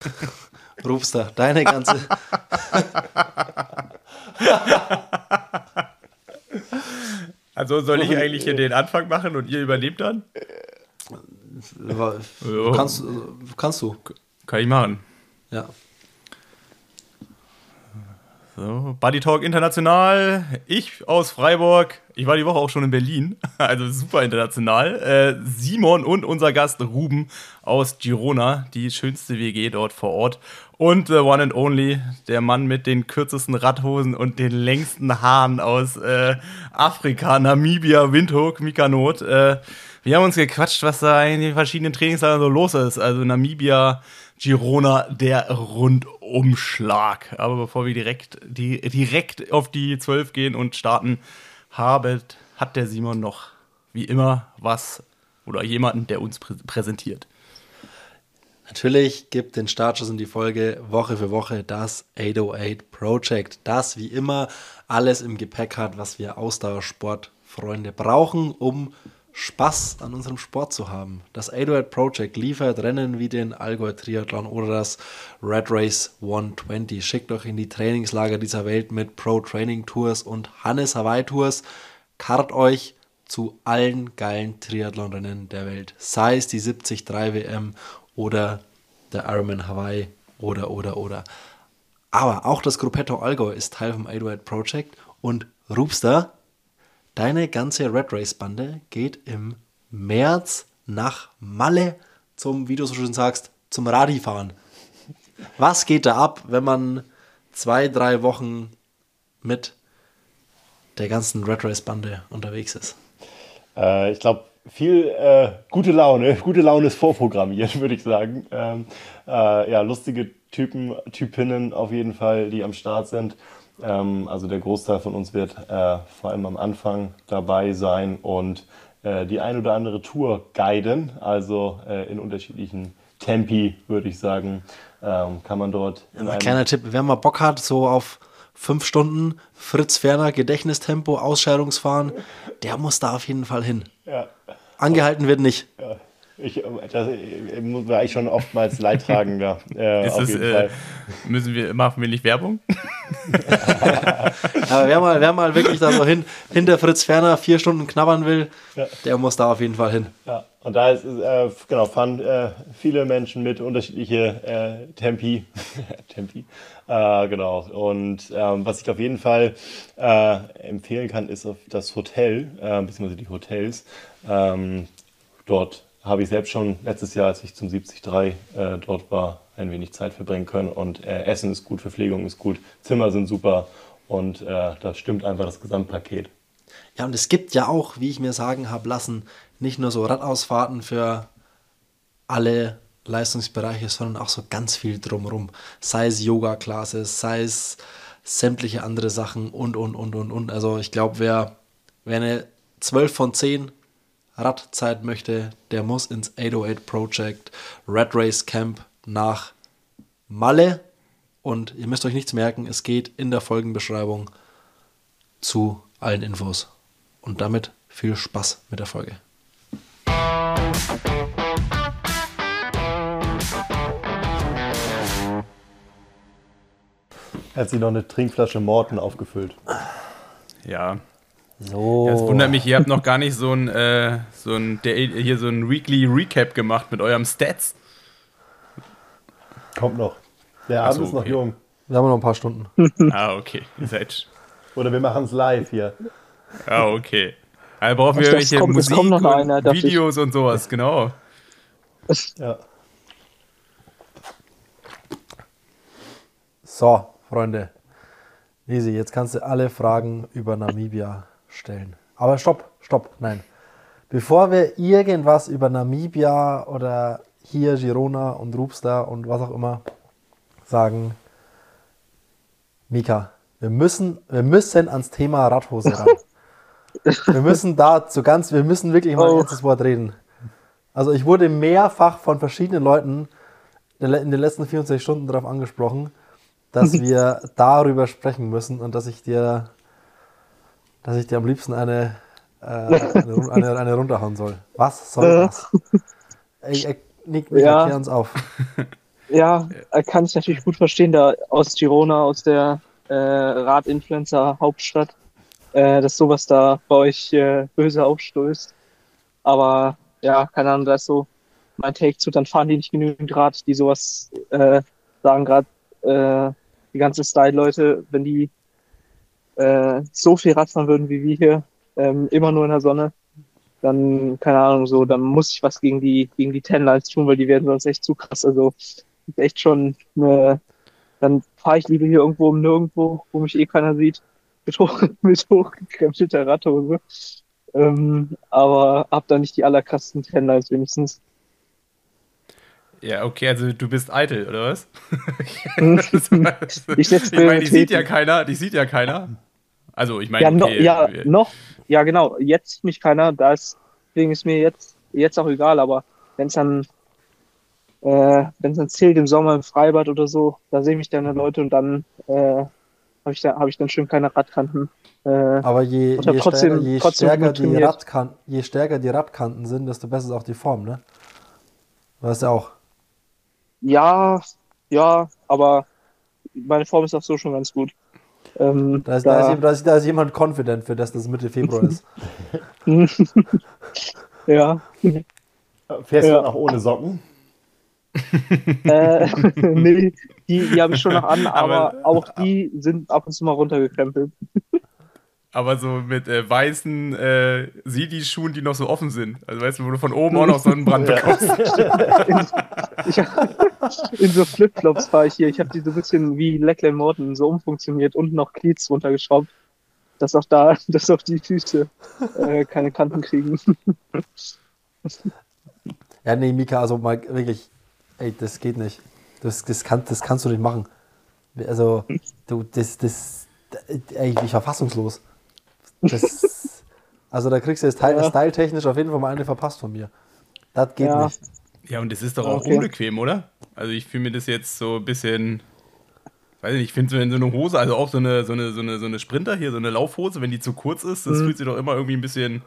Rufster, deine ganze. also soll ich eigentlich hier den Anfang machen und ihr überlebt dann? Kannst, kannst du. Kann ich machen. Ja. So, Buddy Talk International. Ich aus Freiburg. Ich war die Woche auch schon in Berlin. Also super international. Äh, Simon und unser Gast Ruben aus Girona. Die schönste WG dort vor Ort. Und the one and only, der Mann mit den kürzesten Radhosen und den längsten Haaren aus äh, Afrika, Namibia, Windhoek, Mikanot. Äh, wir haben uns gequatscht, was da in den verschiedenen Trainingslagern so los ist. Also Namibia, Girona, der Rundumschlag. Aber bevor wir direkt, die, direkt auf die 12 gehen und starten, habet, hat der Simon noch wie immer was oder jemanden, der uns prä präsentiert. Natürlich gibt den Startschuss in die Folge Woche für Woche das 808 Project, das wie immer alles im Gepäck hat, was wir Ausdauersportfreunde brauchen, um Spaß an unserem Sport zu haben. Das 808 Project liefert Rennen wie den Allgäu Triathlon oder das Red Race 120. Schickt euch in die Trainingslager dieser Welt mit Pro Training Tours und Hannes Hawaii Tours. Kart euch zu allen geilen Triathlon-Rennen der Welt. Sei es die 73 WM oder der Ironman Hawaii oder, oder, oder. Aber auch das Gruppetto Allgäu ist Teil vom 808 Project und Rupster Deine ganze Red Race Bande geht im März nach Malle zum, wie du so schön sagst, zum Radifahren. Was geht da ab, wenn man zwei, drei Wochen mit der ganzen Red Race Bande unterwegs ist? Äh, ich glaube, viel äh, gute Laune. Gute Laune ist vorprogrammiert, würde ich sagen. Ähm, äh, ja, lustige Typen, Typinnen auf jeden Fall, die am Start sind. Ähm, also der Großteil von uns wird äh, vor allem am Anfang dabei sein und äh, die ein oder andere Tour guiden, also äh, in unterschiedlichen Tempi, würde ich sagen, ähm, kann man dort. Ja, kleiner Tipp, wer mal Bock hat, so auf fünf Stunden Fritz Ferner Gedächtnistempo, Ausscheidungsfahren, der muss da auf jeden Fall hin. Ja. Angehalten wird nicht. Ja. Ich, das ich, war ich schon oftmals leidtragender. Äh, auf es, äh. Müssen wir, machen wir nicht Werbung? Aber wer mal, wer mal wirklich da so hin, hinter Fritz Ferner vier Stunden knabbern will, ja. der muss da auf jeden Fall hin. Ja, und da ist, äh, genau, fahren äh, viele Menschen mit unterschiedliche äh, Tempi. Tempi. Äh, genau. Und ähm, was ich auf jeden Fall empfehlen kann, ist auf das Hotel, äh, beziehungsweise die Hotels. Ähm, dort habe ich selbst schon letztes Jahr, als ich zum 73 äh, dort war, ein wenig Zeit verbringen können. Und äh, Essen ist gut, Verpflegung ist gut, Zimmer sind super und äh, da stimmt einfach das Gesamtpaket. Ja, und es gibt ja auch, wie ich mir sagen habe lassen, nicht nur so Radausfahrten für alle Leistungsbereiche, sondern auch so ganz viel drumherum. Sei es Yoga-Classes, sei es sämtliche andere Sachen und, und, und, und, und. Also ich glaube, wer, wer eine 12 von 10 Radzeit möchte, der muss ins 808 Project Red Race Camp nach Malle. Und ihr müsst euch nichts merken, es geht in der Folgenbeschreibung zu allen Infos. Und damit viel Spaß mit der Folge. Er hat sich noch eine Trinkflasche Morten aufgefüllt. Ja, so. Es wundert mich, ihr habt noch gar nicht so ein, äh, so ein, der, hier so ein Weekly Recap gemacht mit eurem Stats. Kommt noch. Der Abend so, ist noch okay. jung. Wir haben noch ein paar Stunden. ah, okay. Ihr seid. Oder wir machen es live hier. Ah, okay. Also brauchen wir irgendwelche kommt, Musik und einer, Videos ich... und sowas, genau. Ja. So, Freunde. Easy, jetzt kannst du alle Fragen über Namibia stellen. Aber stopp, stopp, nein. Bevor wir irgendwas über Namibia oder hier Girona und Rupster und was auch immer sagen, Mika, wir müssen, wir müssen ans Thema Radhose ran. wir müssen da zu ganz, wir müssen wirklich mal ein letztes Wort reden. Also ich wurde mehrfach von verschiedenen Leuten in den letzten 24 Stunden darauf angesprochen, dass wir darüber sprechen müssen und dass ich dir dass ich dir am liebsten eine, äh, eine, eine, eine, runterhauen soll. Was soll das? Ey, ey, Nick, Nick ja. uns auf. Ja, kann ich natürlich gut verstehen, da aus Girona, aus der äh, Rad-Influencer-Hauptstadt, äh, dass sowas da bei euch äh, böse aufstößt. Aber ja, keine Ahnung, da ist so mein Take zu, dann fahren die nicht genügend Rad, die sowas äh, sagen gerade äh, die ganze Style-Leute, wenn die äh, so viel Rad fahren würden wie wir hier, ähm, immer nur in der Sonne, dann, keine Ahnung, so, dann muss ich was gegen die, gegen die Ten-Lines tun, weil die werden sonst echt zu krass. Also echt schon eine, dann fahre ich lieber hier irgendwo um nirgendwo, wo mich eh keiner sieht, mit, hoch, mit hochgekrempelter Radhose. Ähm, aber hab da nicht die allerkrassesten Ten-Lines wenigstens. Ja, okay, also du bist eitel, oder was? ich ich meine, die sieht ja keiner, die sieht ja keiner. Also ich meine, ja, no, okay, ja, noch, ja genau, jetzt sieht mich keiner, deswegen ist mir jetzt, jetzt auch egal, aber wenn es dann, äh, wenn es dann zählt im Sommer im Freibad oder so, da sehe mich dann Leute und dann äh, habe ich, da, hab ich dann schön keine Radkanten. Äh, Aber je, je, trotzdem, stärker, je, trotzdem stärker die. Radkan je stärker die Radkanten sind, desto besser ist auch die Form, ne? Weißt du auch. Ja, ja, aber meine Form ist auch so schon ganz gut. Ähm, Da ist, da, ist, da, ist, da ist jemand confident, für das das Mitte Februar ist. ja. Fährst du Ja. dann auch ohne Socken? äh, nee, die, die habe ich schon noch an, aber, Aber- auch die sind ab und zu mal runtergekrempelt. Aber so mit äh, weißen äh, Sidi-Schuhen, die noch so offen sind. Also weißt du, wo du von oben auch noch Sonnenbrand bekommst. Ich, in so Flipflops fahre ich hier. Ich habe die so ein bisschen wie Lecklen Morton so umfunktioniert und noch Cleats runtergeschraubt, dass auch da, dass auch die Füße äh, keine Kanten kriegen. Ja, nee, Mika, also mal wirklich, ey, das geht nicht. Das, das, kann, das kannst du nicht machen. Also, du, das, das, ey, ich war fassungslos. Das, also, da kriegst du jetzt Ja. style-technisch auf jeden Fall mal eine verpasst von mir. Das geht Ja. nicht. Ja, und das ist doch auch Okay. unbequem, oder? Also ich fühle mir das jetzt so ein bisschen, weiß ich nicht, ich finde, so eine Hose, also auch so eine, so eine, so eine, so eine Sprinter hier, so eine Laufhose, wenn die zu kurz ist, das Mhm. fühlt sich doch immer irgendwie ein bisschen,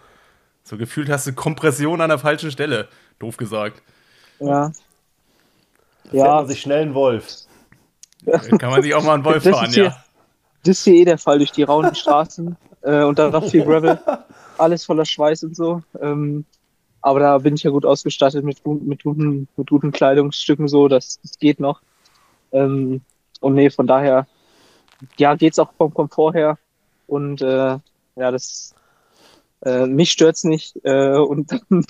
so gefühlt hast du Kompression an der falschen Stelle, doof gesagt. Ja. Fährt Ja, man sich schnell einen Wolf. Kann man sich auch mal einen Wolf Das ist fahren, hier- ja. das ist hier eh der Fall durch die rauen Straßen äh, und dann noch viel Gravel. Alles voller Schweiß und so. Ähm, aber da bin ich ja gut ausgestattet mit, mit, guten, mit guten Kleidungsstücken so, das, das geht noch. Ähm, und nee, von daher, ja, geht's auch vom Komfort her. Und äh, ja, das äh, mich stört's nicht. Äh, und dann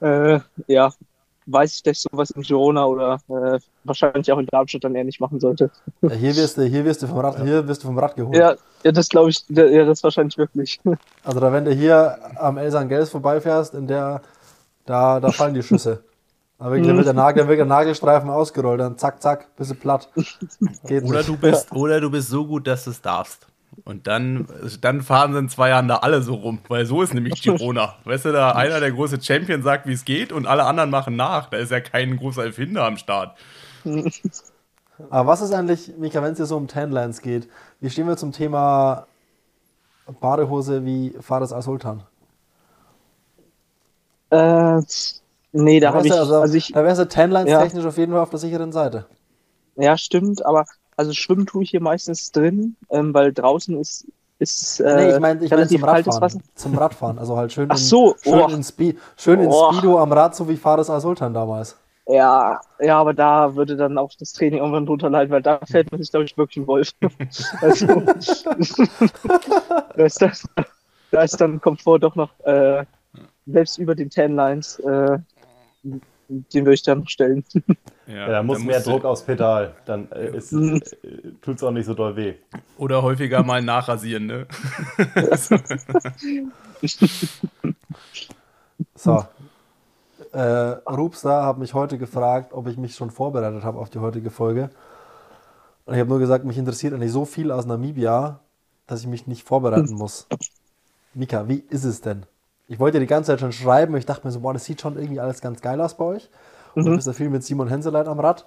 äh, ja, weiß ich, dass ich sowas in Girona oder äh, wahrscheinlich auch in Darmstadt dann eher nicht machen sollte. Ja, hier, wirst du, hier, wirst du vom Rad, hier wirst du vom Rad geholt. Ja, ja das glaube ich, ja, ja, das wahrscheinlich wirklich. Also, da, wenn du hier am Elsan Gels vorbeifährst, in der, da, da fallen die Schüsse. Da wird der, Nagel, wird der Nagelstreifen ausgerollt, dann zack, zack, bist du platt. Geht Oder nicht. du bist, oder du bist so gut, dass du es darfst. Und dann, dann fahren sie in zwei Jahren da alle so rum, weil so ist nämlich Girona. Weißt du, da einer der große Champion sagt, wie es geht und alle anderen machen nach. Da ist ja kein großer Erfinder am Start. Aber was ist eigentlich, Mika, wenn es hier so um Tanlines geht, wie stehen wir zum Thema Badehose wie Fares Al-Sultan? Äh, nee, da habe wärst ich, du also, also ich, da wärst du Tanlines Ja. technisch auf jeden Fall auf der sicheren Seite. ja, stimmt, aber also schwimmen tue ich hier meistens drin, ähm, weil draußen ist, ist äh, nee, ich meine ich mein zum Radfahren. Wasser. Zum Radfahren. Also halt schön, in, so, schön, oh. in, Spe schön in Oh. Speedo am Rad, so wie Fares Al-Sultan damals. Ja, ja, aber da würde dann auch das Training irgendwann drunter leiden, weil da fällt man sich, glaube ich, wirklich ein Wolf. also, da, ist das, da ist dann Komfort doch noch, äh, selbst über den Ten Lines, äh, den würde ich dann noch stellen. Ja, da muss mehr Druck aufs Pedal. Dann äh, äh, tut's auch nicht so doll weh. Oder häufiger mal nachrasieren, ne? So. Äh, Rupster hat mich heute gefragt, ob ich mich schon vorbereitet habe auf die heutige Folge. Und ich habe nur gesagt, mich interessiert eigentlich so viel aus Namibia, dass ich mich nicht vorbereiten muss. Mika, wie ist es denn? Ich wollte die ganze Zeit schon schreiben ich dachte mir so, boah, das sieht schon irgendwie alles ganz geil aus bei euch. Und du bist ja viel mit Simon Henseleit am Rad.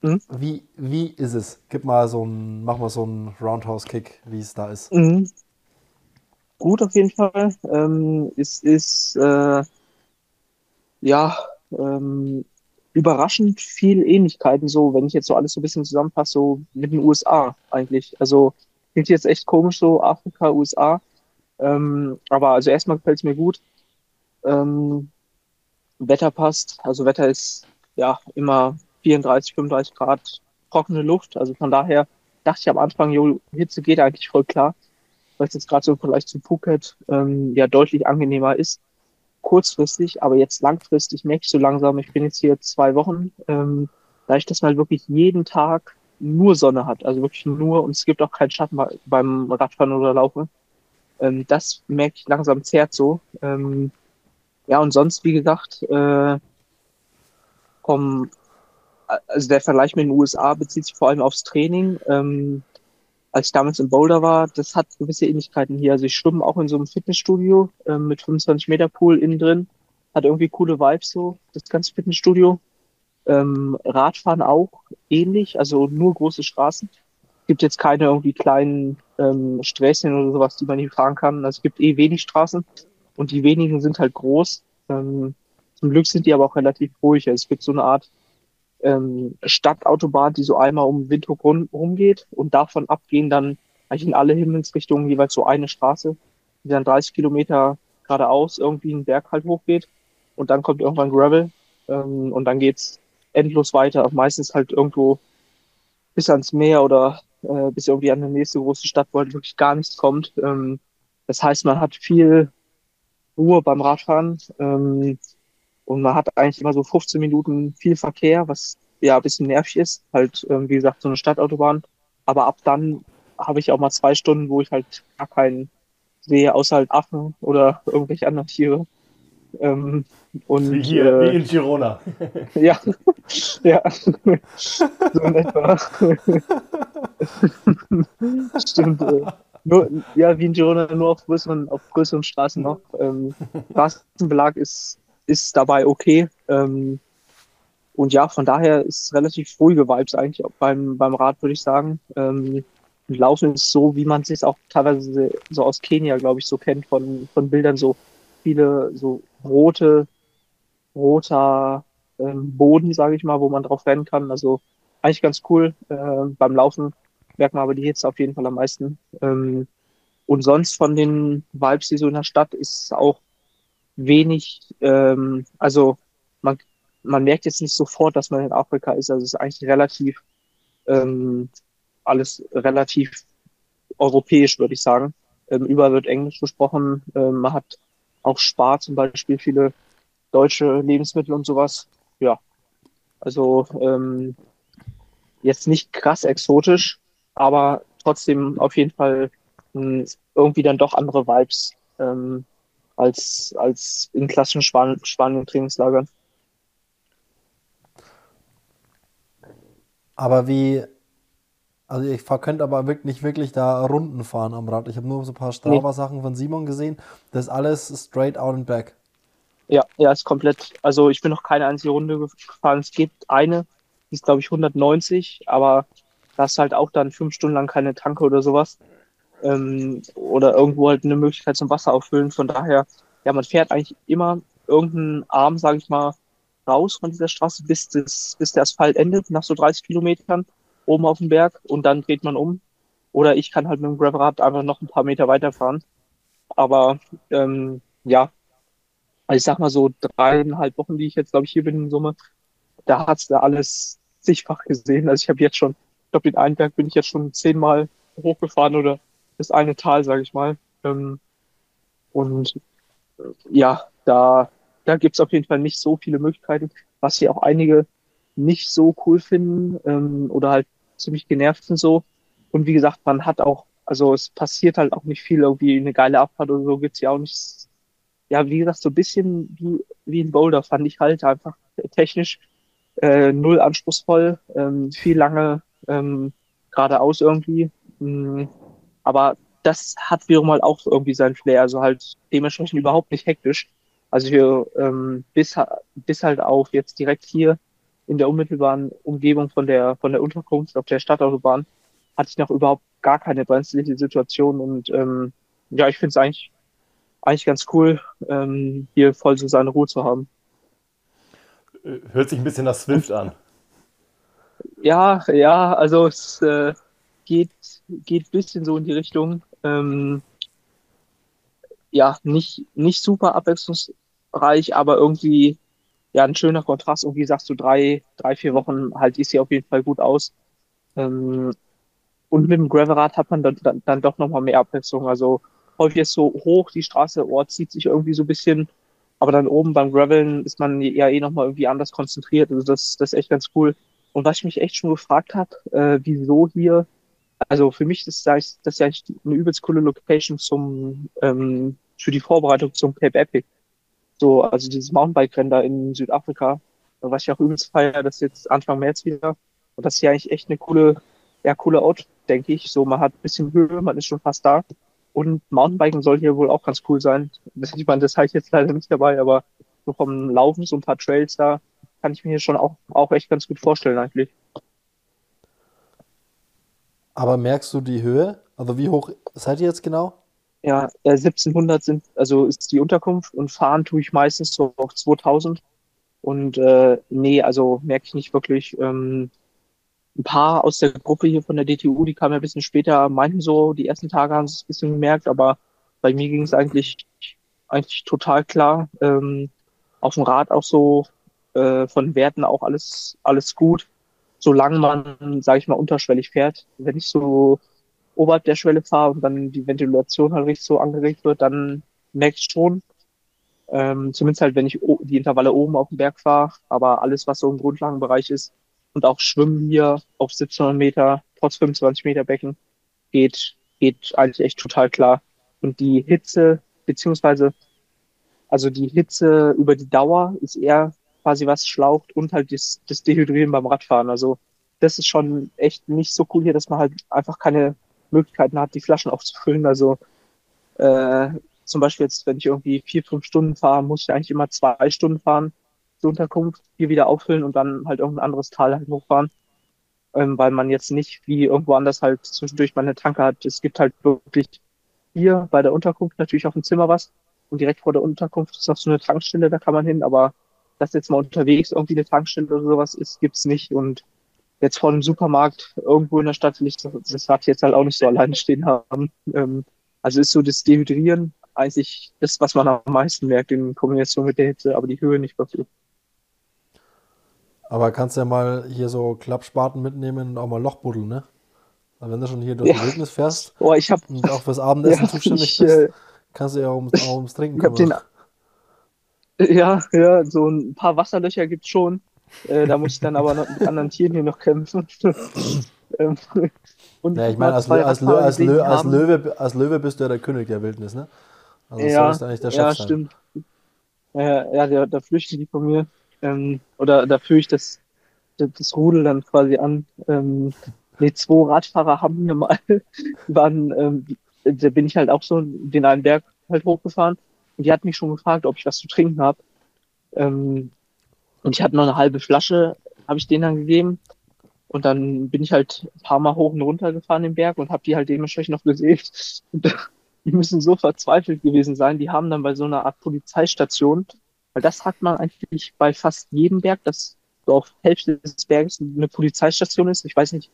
Mhm. Wie, wie ist es? Gib mal so ein, mach mal so einen Roundhouse-Kick, wie es da ist. Mhm. Gut auf jeden Fall. Ähm, es ist äh, ja ähm, überraschend viel Ähnlichkeiten, so, wenn ich jetzt so alles so ein bisschen zusammenfasse, so mit den USA eigentlich. Also klingt jetzt echt komisch, so Afrika, USA. Ähm, aber also erstmal gefällt es mir gut. Ähm, Wetter passt, also Wetter ist ja immer 34, 35 Grad trockene Luft. Also von daher dachte ich am Anfang, jo, Hitze geht eigentlich voll klar, weil es jetzt gerade so vielleicht zu Phuket ähm, ja deutlich angenehmer ist kurzfristig, aber jetzt langfristig merke ich so langsam, ich bin jetzt hier zwei Wochen, ähm, da ich das mal wirklich jeden Tag nur Sonne hat, also wirklich nur und es gibt auch keinen Schatten beim Radfahren oder Laufen. Ähm, das merke ich langsam zerrt so. Ähm, ja, und sonst, wie gesagt, äh, kommen, also der Vergleich mit den USA bezieht sich vor allem aufs Training. Ähm, als ich damals in Boulder war, das hat gewisse Ähnlichkeiten hier. Also ich schwimme auch in so einem Fitnessstudio äh, mit 25 Meter Pool innen drin. Hat irgendwie coole Vibes so, das ganze Fitnessstudio. Ähm, Radfahren auch ähnlich, also nur große Straßen. Gibt jetzt keine irgendwie kleinen ähm, Sträßchen oder sowas, die man hier fahren kann. Also es gibt eh wenig Straßen und die wenigen sind halt groß. Ähm, zum Glück sind die aber auch relativ ruhig. Also es gibt so eine Art ähm, Stadtautobahn, die so einmal um Windhoek rum, rumgeht und davon abgehen dann eigentlich in alle Himmelsrichtungen jeweils so eine Straße, die dann 30 Kilometer geradeaus irgendwie einen Berg halt hochgeht und dann kommt irgendwann Gravel ähm, und dann geht's endlos weiter, meistens halt irgendwo bis ans Meer oder äh, bis irgendwie an die nächste große Stadt, wo halt wirklich gar nichts kommt. Ähm, das heißt, man hat viel Ruhe beim Radfahren. Ähm, und man hat eigentlich immer so 15 Minuten viel Verkehr, was ja ein bisschen nervig ist. Halt, ähm, wie gesagt, so eine Stadtautobahn. Aber ab dann habe ich auch mal zwei Stunden, wo ich halt gar keinen sehe, außer halt Affen oder irgendwelche anderen Tiere. Ähm, und, wie hier, äh, wie in Girona. ja, ja, so in etwa. Stimmt. Äh, nur, ja, wie in Girona, nur auf größeren, auf größeren Straßen noch. Ähm, Straßenbelag ist ist dabei okay. Ähm, und ja, von daher ist es relativ ruhige Vibes eigentlich beim, beim Rad, würde ich sagen. Ähm, Laufen ist so, wie man es sich auch teilweise so aus Kenia, glaube ich, so kennt, von, von Bildern, so viele so rote, roter ähm, Boden, sage ich mal, wo man drauf rennen kann. Also eigentlich ganz cool. Äh, beim Laufen merkt man aber die Hitze auf jeden Fall am meisten. Ähm, und sonst von den Vibes, die so in der Stadt, ist auch wenig, ähm, also man, man merkt jetzt nicht sofort, dass man in Afrika ist. Also es ist eigentlich relativ, ähm, alles relativ europäisch, würde ich sagen. Ähm, überall wird Englisch gesprochen. Ähm, man hat auch Spar zum Beispiel, viele deutsche Lebensmittel und sowas. Ja, also ähm, jetzt nicht krass exotisch, aber trotzdem auf jeden Fall mh, hm, irgendwie dann doch andere Vibes. Ähm, als, als in klassischen Span Spanien-Trainingslagern. Aber wie, also ich könnte aber wirklich nicht wirklich da Runden fahren am Rad. Ich habe nur so ein paar Strava-Sachen von Simon gesehen. Das ist alles straight out and back. Ja, ja, ist komplett. Also ich bin noch keine einzige Runde gefahren. Es gibt eine, die ist glaube ich 190, aber da ist halt auch dann fünf Stunden lang keine Tanke oder sowas ähm, oder irgendwo halt eine Möglichkeit zum Wasser auffüllen. Von daher, ja, man fährt eigentlich immer irgendeinen Arm, sage ich mal, raus von dieser Straße, bis, das, bis der Asphalt endet, nach so 30 Kilometern oben auf dem Berg und dann dreht man um. Oder ich kann halt mit dem Gravelrad einfach noch ein paar Meter weiterfahren. Aber ähm, ja, also ich sag mal so dreieinhalb Wochen, die ich jetzt, glaube ich, hier bin in Summe, da hat's da alles zigfach gesehen. Also ich habe jetzt schon, ich glaube, den einen Berg bin ich jetzt schon zehnmal hochgefahren oder das eine Tal, sage ich mal. Ähm, und äh, ja, da, da gibt's auf jeden Fall nicht so viele Möglichkeiten, was hier auch einige nicht so cool finden ähm, oder halt ziemlich genervt sind so. Und wie gesagt, man hat auch, also es passiert halt auch nicht viel, irgendwie eine geile Abfahrt oder so gibt's ja auch nicht. Ja, wie gesagt, so ein bisschen wie, wie ein Boulder fand ich halt einfach technisch äh, null anspruchsvoll, ähm, viel lange ähm, geradeaus irgendwie. Mh, mm, aber das hat wiederum halt auch irgendwie seinen Flair, also halt dementsprechend überhaupt nicht hektisch. Also wir, ähm, bis, bis halt auch jetzt direkt hier in der unmittelbaren Umgebung von der, von der Unterkunft auf der Stadtautobahn hatte ich noch überhaupt gar keine brenzliche Situation und ähm, ja, ich finde es eigentlich, eigentlich ganz cool, ähm, hier voll so seine Ruhe zu haben. Hört sich ein bisschen nach Swift an. Ja, ja, also es äh, geht, geht ein bisschen so in die Richtung. Ähm, ja, nicht, nicht super abwechslungsreich, aber irgendwie ja ein schöner Kontrast. Und wie sagst du, drei, drei, vier Wochen halt ist sie auf jeden Fall gut aus. Ähm, und mit dem Gravelrad hat man dann, dann, dann doch nochmal mehr Abwechslung. Also häufig ist so hoch die Straße, Ort zieht sich irgendwie so ein bisschen, aber dann oben beim Graveln ist man ja eh nochmal irgendwie anders konzentriert. Also das, das ist echt ganz cool. Und was ich mich echt schon gefragt habe, äh, wieso hier, also für mich ist das, das ist ja eine übelst coole Location zum, ähm, für die Vorbereitung zum Cape Epic. So, also dieses Mountainbike-Rennen da in Südafrika, was ich auch übelst feier, das jetzt Anfang März wieder. Und das ist ja eigentlich echt eine coole, ja, coole Ort, denke ich. So, man hat ein bisschen Höhe, man ist schon fast da. Und Mountainbiken soll hier wohl auch ganz cool sein. Das, ich meine, das habe ich jetzt leider nicht dabei, aber so vom Laufen, so ein paar Trails da, kann ich mir hier schon auch, auch echt ganz gut vorstellen eigentlich. Aber merkst du die Höhe? Also wie hoch seid ihr jetzt genau? Ja, äh, 1700 sind, also ist die Unterkunft und fahren tue ich meistens so auf 2000. Und äh, nee, also merke ich nicht wirklich. Ähm, ein paar aus der Gruppe hier von der DTU, die kamen ja ein bisschen später, meinten so, die ersten Tage haben sie es ein bisschen gemerkt, aber bei mir ging es eigentlich, eigentlich total klar. Ähm, auf dem Rad auch so äh, von Werten auch alles, alles gut, solange man, sage ich mal, unterschwellig fährt. Wenn ich so oberhalb der Schwelle fahre und dann die Ventilation halt richtig so angeregt wird, dann merke ich schon, ähm, zumindest halt, wenn ich die Intervalle oben auf dem Berg fahre, aber alles, was so im Grundlagenbereich ist und auch Schwimmen hier auf 1700 Meter, trotz 25 Meter Becken, geht, geht eigentlich echt total klar. Und die Hitze, beziehungsweise, also die Hitze über die Dauer ist eher quasi was schlaucht und halt das, das Dehydrieren beim Radfahren. Also das ist schon echt nicht so cool hier, dass man halt einfach keine Möglichkeiten hat, die Flaschen aufzufüllen. Also äh, zum Beispiel jetzt, wenn ich irgendwie vier, fünf Stunden fahre, muss ich eigentlich immer zwei Stunden fahren zur Unterkunft, hier wieder auffüllen und dann halt irgendein anderes Tal halt hochfahren. Ähm, weil man jetzt nicht wie irgendwo anders halt zwischendurch mal eine Tanke hat. Es gibt halt wirklich hier bei der Unterkunft natürlich auf dem Zimmer was und direkt vor der Unterkunft ist noch so eine Tankstelle, da kann man hin, aber dass jetzt mal unterwegs irgendwie eine Tankstelle oder sowas ist, gibt's nicht und jetzt vor dem Supermarkt irgendwo in der Stadt will ich das Rad jetzt halt auch nicht so alleine stehen haben. Ähm, also ist so das Dehydrieren eigentlich das, was man am meisten merkt in Kombination mit der Hitze, aber die Höhe nicht wirklich. Aber kannst ja mal hier so Klappspaten mitnehmen und auch mal Loch buddeln, ne? Weil wenn du schon hier durch ja. die Wildnis fährst oh, ich hab, und auch fürs Abendessen ja, zuständig ich, bist, äh, kannst du ja auch ums, auch ums Trinken kommen. Ja, ja, so ein paar Wasserlöcher gibt's schon. Äh, da muss ich dann aber noch mit anderen Tieren hier noch kämpfen. ähm, und ja, ich meine, als, als, als, Lö als, Löwe, als Löwe bist du ja der König der Wildnis, ne? Also ja, solltest eigentlich der Chef ja, sein. stimmt. Ja, ja da, da flüchten die von mir. Ähm, oder da führe ich das, das Rudel dann quasi an. Ähm, nee, zwei Radfahrer haben mir mal, waren, ähm, da bin ich halt auch so den einen Berg halt hochgefahren und die hat mich schon gefragt, ob ich was zu trinken habe. Ähm, und ich hatte noch eine halbe Flasche, habe ich denen dann gegeben. Und dann bin ich halt ein paar Mal hoch und runter gefahren den Berg und habe die halt dementsprechend noch gesehen. Und die müssen so verzweifelt gewesen sein. Die haben dann bei so einer Art Polizeistation, weil das hat man eigentlich bei fast jedem Berg, dass so auf Hälfte des Berges eine Polizeistation ist. Ich weiß nicht,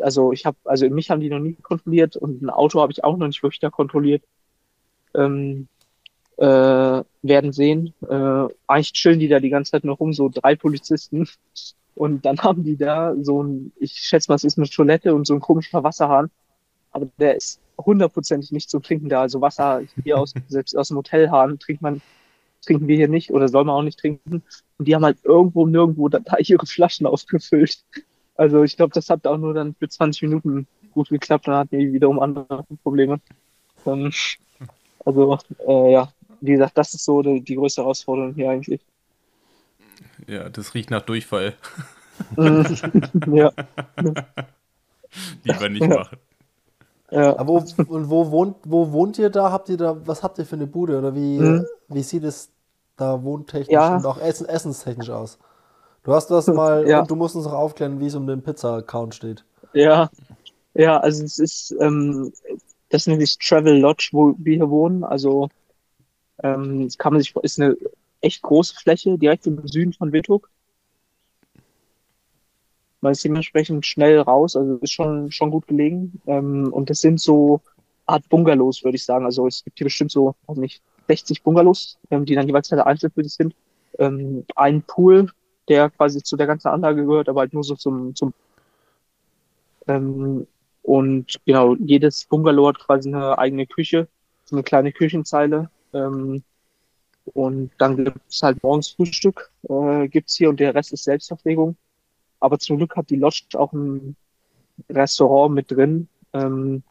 also ich habe, also mich haben die noch nie kontrolliert und ein Auto habe ich auch noch nicht wirklich da kontrolliert. Ähm, äh, werden sehen. Äh, eigentlich chillen die da die ganze Zeit noch rum, so drei Polizisten. Und dann haben die da so ein, ich schätze mal, es ist eine Toilette und so ein komischer Wasserhahn. Aber der ist hundertprozentig nicht zum Trinken da. Also Wasser hier aus, selbst aus dem Hotelhahn trinkt man, trinken wir hier nicht oder soll man auch nicht trinken. Und die haben halt irgendwo nirgendwo da, da ihre Flaschen aufgefüllt. Also ich glaube, das hat auch nur dann für 20 Minuten gut geklappt. Dann hatten die wiederum andere Probleme. Ähm, also äh, ja, wie gesagt, das ist so die, die größte Herausforderung hier eigentlich. Ja, das riecht nach Durchfall. ja. Lieber nicht machen. Ja. Aber wo, und wo wohnt, wo wohnt ihr da? Habt ihr da, was habt ihr für eine Bude? Oder wie, mhm. wie sieht es da wohntechnisch ja. und auch essen, essenstechnisch aus? Du hast das mal ja. und du musst uns auch aufklären, wie es um den Pizza-Account steht. Ja, ja, also es ist, ähm, das ist nämlich Travel Lodge, wo wir hier wohnen. Also ähm, kann man sich, ist eine echt große Fläche, direkt im Süden von Wittuk. Man ist dementsprechend schnell raus, also ist schon, schon gut gelegen. Ähm, und das sind so Art Bungalows, würde ich sagen. Also es gibt hier bestimmt so, also nicht 60 Bungalows, ähm, die dann jeweils alle einzeln für sich sind. Ähm, ein Pool, der quasi zu der ganzen Anlage gehört, aber halt nur so zum, zum ähm, und genau, jedes Bungalow hat quasi eine eigene Küche, so eine kleine Küchenzeile. Ähm, und dann gibt es halt morgens Frühstück, äh, gibt's hier und der Rest ist Selbstverpflegung. Aber zum Glück hat die Lodge auch ein Restaurant mit drin, ähm,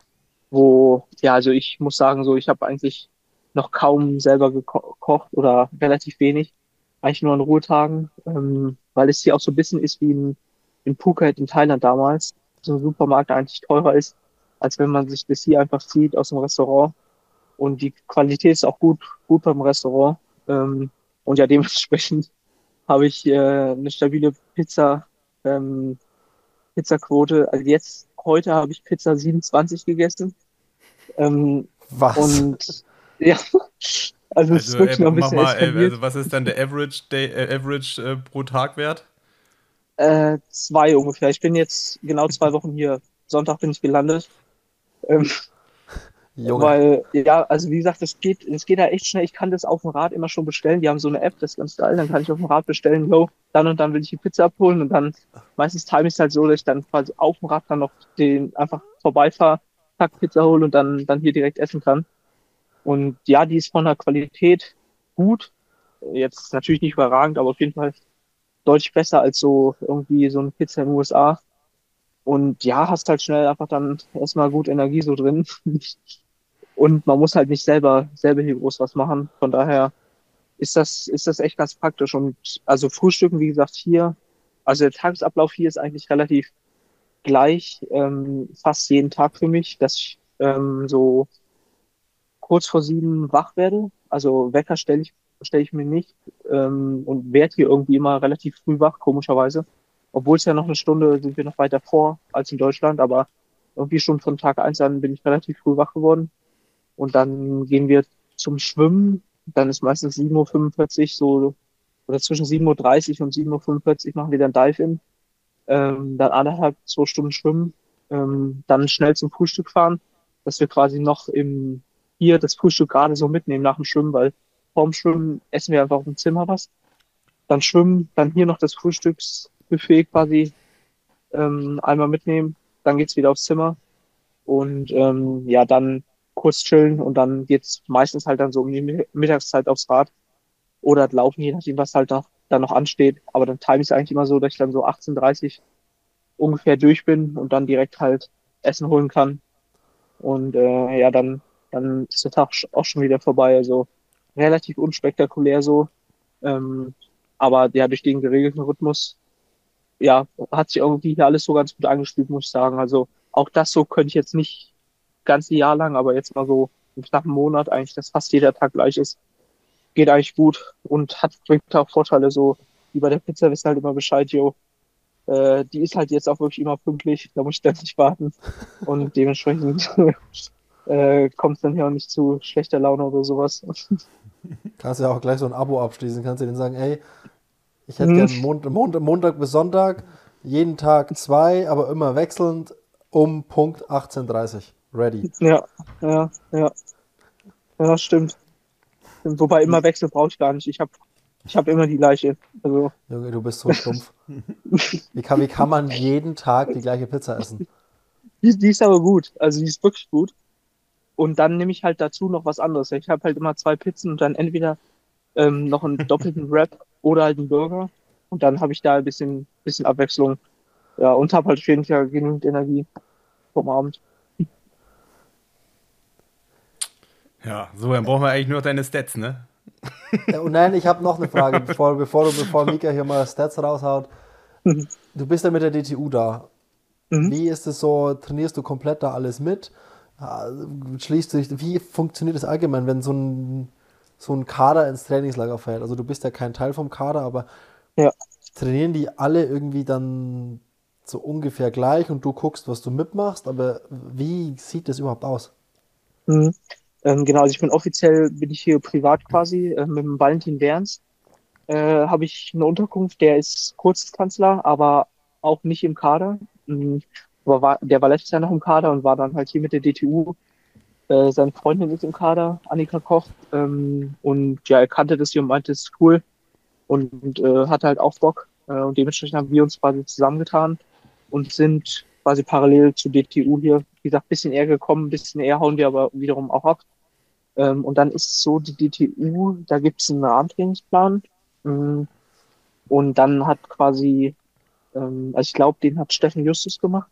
wo, ja, also ich muss sagen, so ich habe eigentlich noch kaum selber gekocht oder relativ wenig, eigentlich nur an Ruhetagen, ähm, weil es hier auch so ein bisschen ist wie in, in Phuket in Thailand damals, so ein Supermarkt eigentlich teurer ist, als wenn man sich das hier einfach zieht aus dem Restaurant. Und die Qualität ist auch gut, gut beim Restaurant. Ähm, und ja, dementsprechend habe ich äh, eine stabile Pizza, ähm, Pizzaquote. Also jetzt, heute habe ich Pizza 27 gegessen. Ähm, Was? Und ja, also, es ist Also, wirklich äh, noch ein mach bisschen mal, äh, eskaliert. also was ist dann der Average, Day, äh, Average äh, pro Tag wert? Äh, zwei ungefähr. Ich bin jetzt genau zwei Wochen hier. Sonntag bin ich gelandet. Ähm, Junge. weil, ja, also wie gesagt, es geht, es geht da echt schnell. Ich kann das auf dem Rad immer schon bestellen. Die haben so eine App, das ist ganz geil. Dann kann ich auf dem Rad bestellen, yo, dann und dann will ich die Pizza abholen. Und dann meistens time ich es halt so, dass ich dann quasi auf dem Rad dann noch den einfach vorbeifahre, Pack Pizza hole und dann, dann hier direkt essen kann. Und ja, die ist von der Qualität gut. Jetzt natürlich nicht überragend, aber auf jeden Fall deutlich besser als so irgendwie so eine Pizza in den USA. Und ja, hast halt schnell einfach dann erstmal gut Energie so drin. Und man muss halt nicht selber, selber hier groß was machen. Von daher ist das, ist das echt ganz praktisch. Und also Frühstücken, wie gesagt, hier, also der Tagesablauf hier ist eigentlich relativ gleich, ähm, fast jeden Tag für mich, dass ich ähm, so kurz vor sieben wach werde. Also Wecker stelle ich, stelle ich mir nicht ähm, und werde hier irgendwie immer relativ früh wach, komischerweise. Obwohl es ja noch eine Stunde sind wir noch weiter vor als in Deutschland, aber irgendwie schon von Tag eins an bin ich relativ früh wach geworden. Und dann gehen wir zum Schwimmen. Dann ist meistens 7.45 Uhr so, oder zwischen 7.30 Uhr und 7.45 Uhr machen wir dann Dive-In. Ähm, dann anderthalb, zwei Stunden schwimmen. Ähm, dann schnell zum Frühstück fahren, dass wir quasi noch im, hier das Frühstück gerade so mitnehmen nach dem Schwimmen, weil vorm Schwimmen essen wir einfach auf dem Zimmer was. Dann schwimmen, dann hier noch das Frühstücksbuffet quasi ähm, einmal mitnehmen. Dann geht's wieder aufs Zimmer. Und ähm, ja, dann kurz chillen und dann geht's meistens halt dann so um die Mi- Mittagszeit aufs Rad oder laufen, je nachdem, was halt noch, dann noch ansteht. Aber dann time ich es eigentlich immer so, dass ich dann so 18.30 ungefähr durch bin und dann direkt halt Essen holen kann. Und äh, ja, dann, dann ist der Tag auch schon wieder vorbei. Also relativ unspektakulär so. Ähm, aber ja, durch den geregelten Rhythmus, ja, hat sich irgendwie hier alles so ganz gut angespielt, muss ich sagen. Also auch das so könnte ich jetzt nicht ganze Jahr lang, aber jetzt mal so einen knappen Monat eigentlich, dass fast jeder Tag gleich ist, geht eigentlich gut und hat bringt auch Vorteile, so wie bei der Pizza wissen halt immer Bescheid, jo. Äh, die ist halt jetzt auch wirklich immer pünktlich, da muss ich dann nicht warten. Und dementsprechend äh, kommt es dann hier auch nicht zu schlechter Laune oder sowas. Kannst ja auch gleich so ein Abo abschließen. Kannst du denen sagen, ey, ich hätte Hm. gerne Mond, Mond, Montag bis Sonntag, jeden Tag zwei, aber immer wechselnd um Punkt 18.30 Ready. Ja, ja, ja. Ja, stimmt. Wobei immer Wechsel brauche ich gar nicht. Ich habe ich hab immer die gleiche. Also, Junge, du bist so stumpf. Wie kann, wie kann man jeden Tag die gleiche Pizza essen? Die, die ist aber gut. Also die ist wirklich gut. Und dann nehme ich halt dazu noch was anderes. Ich habe halt immer zwei Pizzen und dann entweder ähm, noch einen doppelten Wrap oder halt einen Burger. Und dann habe ich da ein bisschen, bisschen Abwechslung. Ja, und habe halt auf jeden Fall genügend Energie vom Abend. Ja, so, dann brauchen wir eigentlich nur noch deine Stats, ne? Und nein, ich habe noch eine Frage, bevor, bevor, du, bevor Mika hier mal Stats raushaut. Du bist ja mit der DTU da. Mhm. Wie ist es so? Trainierst du komplett da alles mit? Ah, Schließt du dich, wie funktioniert es allgemein, wenn so ein, so ein Kader ins Trainingslager fährt? Also du bist ja kein Teil vom Kader, aber Ja. trainieren die alle irgendwie dann so ungefähr gleich und du guckst, was du mitmachst, aber wie sieht das überhaupt aus? Mhm. Ähm, genau, also ich bin offiziell, bin ich hier privat quasi, äh, mit dem Valentin Berns. äh, habe ich eine Unterkunft, der ist Kurzkanzler, aber auch nicht im Kader. Aber war, der war letztes Jahr noch im Kader und war dann halt hier mit der DTU. Äh, seine Freundin ist im Kader, Annika Koch. Ähm, und ja, er kannte das hier und meinte, es ist cool. Und, und äh, hatte halt auch Bock. Äh, und dementsprechend haben wir uns quasi zusammengetan und sind quasi parallel zu DTU hier, wie gesagt, bisschen eher gekommen, bisschen eher hauen wir aber wiederum auch ab. Ähm, und dann ist es so, die DTU, da gibt es einen Rahmentrainingsplan. Ähm, und dann hat quasi, ähm, also ich glaube, den hat Steffen Justus gemacht.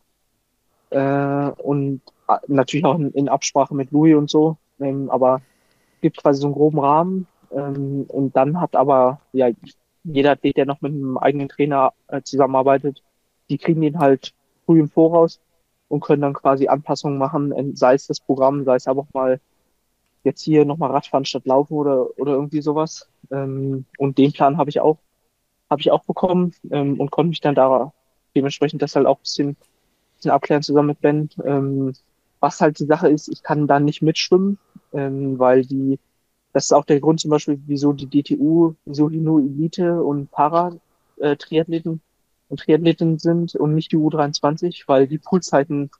Äh, und äh, natürlich auch in, in, Absprache mit Louis und so. Ähm, aber gibt quasi so einen groben Rahmen. Ähm, und dann hat aber, ja, jeder der noch mit einem eigenen Trainer äh, zusammenarbeitet, die kriegen den halt früh im Voraus und können dann quasi Anpassungen machen, sei es das Programm, sei es aber auch mal jetzt hier nochmal Radfahren statt Laufen oder, oder irgendwie sowas. Ähm, und den Plan habe ich auch, habe ich auch bekommen ähm, und konnte mich dann da dementsprechend das halt auch ein bisschen, bisschen abklären zusammen mit Ben. Ähm, was halt die Sache ist, ich kann da nicht mitschwimmen, ähm, weil die, das ist auch der Grund zum Beispiel, wieso die DTU, wieso die nur Elite und Para-Triathleten äh, und Triathleten sind und nicht die U23, weil die Poolzeiten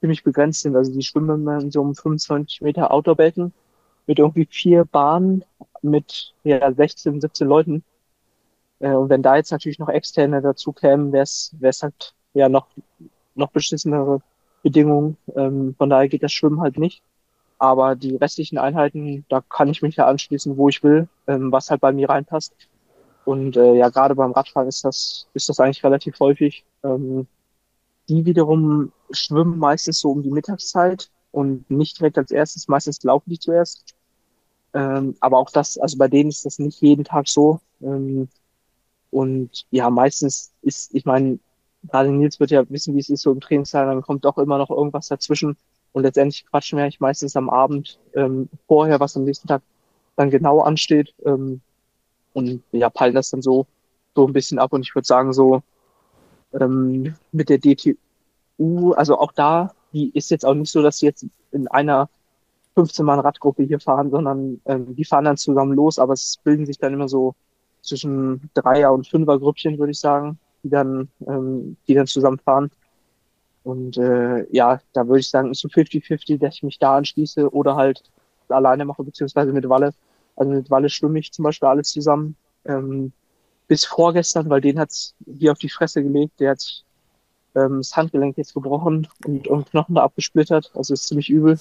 ziemlich begrenzt sind. Also die schwimmen in so einem 25 Meter Outdoor-Becken mit irgendwie vier Bahnen mit ja, 16, 17 Leuten. Äh, und wenn da jetzt natürlich noch externe dazu kämen, wäre es halt ja noch, noch beschissenere Bedingungen. Ähm, von daher geht das Schwimmen halt nicht. Aber die restlichen Einheiten, da kann ich mich ja anschließen, wo ich will, ähm, was halt bei mir reinpasst. Und äh, ja, gerade beim Radfahren ist das, ist das eigentlich relativ häufig. Ähm, die wiederum schwimmen meistens so um die Mittagszeit und nicht direkt als erstes. Meistens laufen die zuerst. Ähm, aber auch das, also bei denen ist das nicht jeden Tag so. Ähm, und ja, meistens ist, ich meine, gerade Nils wird ja wissen, wie es ist so im Trainingsteil, dann kommt doch immer noch irgendwas dazwischen. Und letztendlich quatschen wir eigentlich meistens am Abend ähm, vorher, was am nächsten Tag dann genau ansteht. Ähm, und ja, peilen das dann so, so ein bisschen ab. Und ich würde sagen, so ähm, mit der DTU, also auch da, die ist jetzt auch nicht so, dass sie jetzt in einer 15-Mann-Radgruppe hier fahren, sondern ähm, die fahren dann zusammen los, aber es bilden sich dann immer so zwischen Dreier- und Fünfer-Grüppchen, würde ich sagen, die dann, ähm, die dann zusammen fahren. Und äh, ja, da würde ich sagen, ist so 50-50, dass ich mich da anschließe oder halt alleine mache, beziehungsweise mit Walle. Also mit Walle schwimme ich zum Beispiel alles zusammen. Ähm, bis vorgestern, weil den hat's hier auf die Fresse gelegt. Der hat ähm, das Handgelenk jetzt gebrochen und, und Knochen da abgesplittert. Also ist ziemlich übel.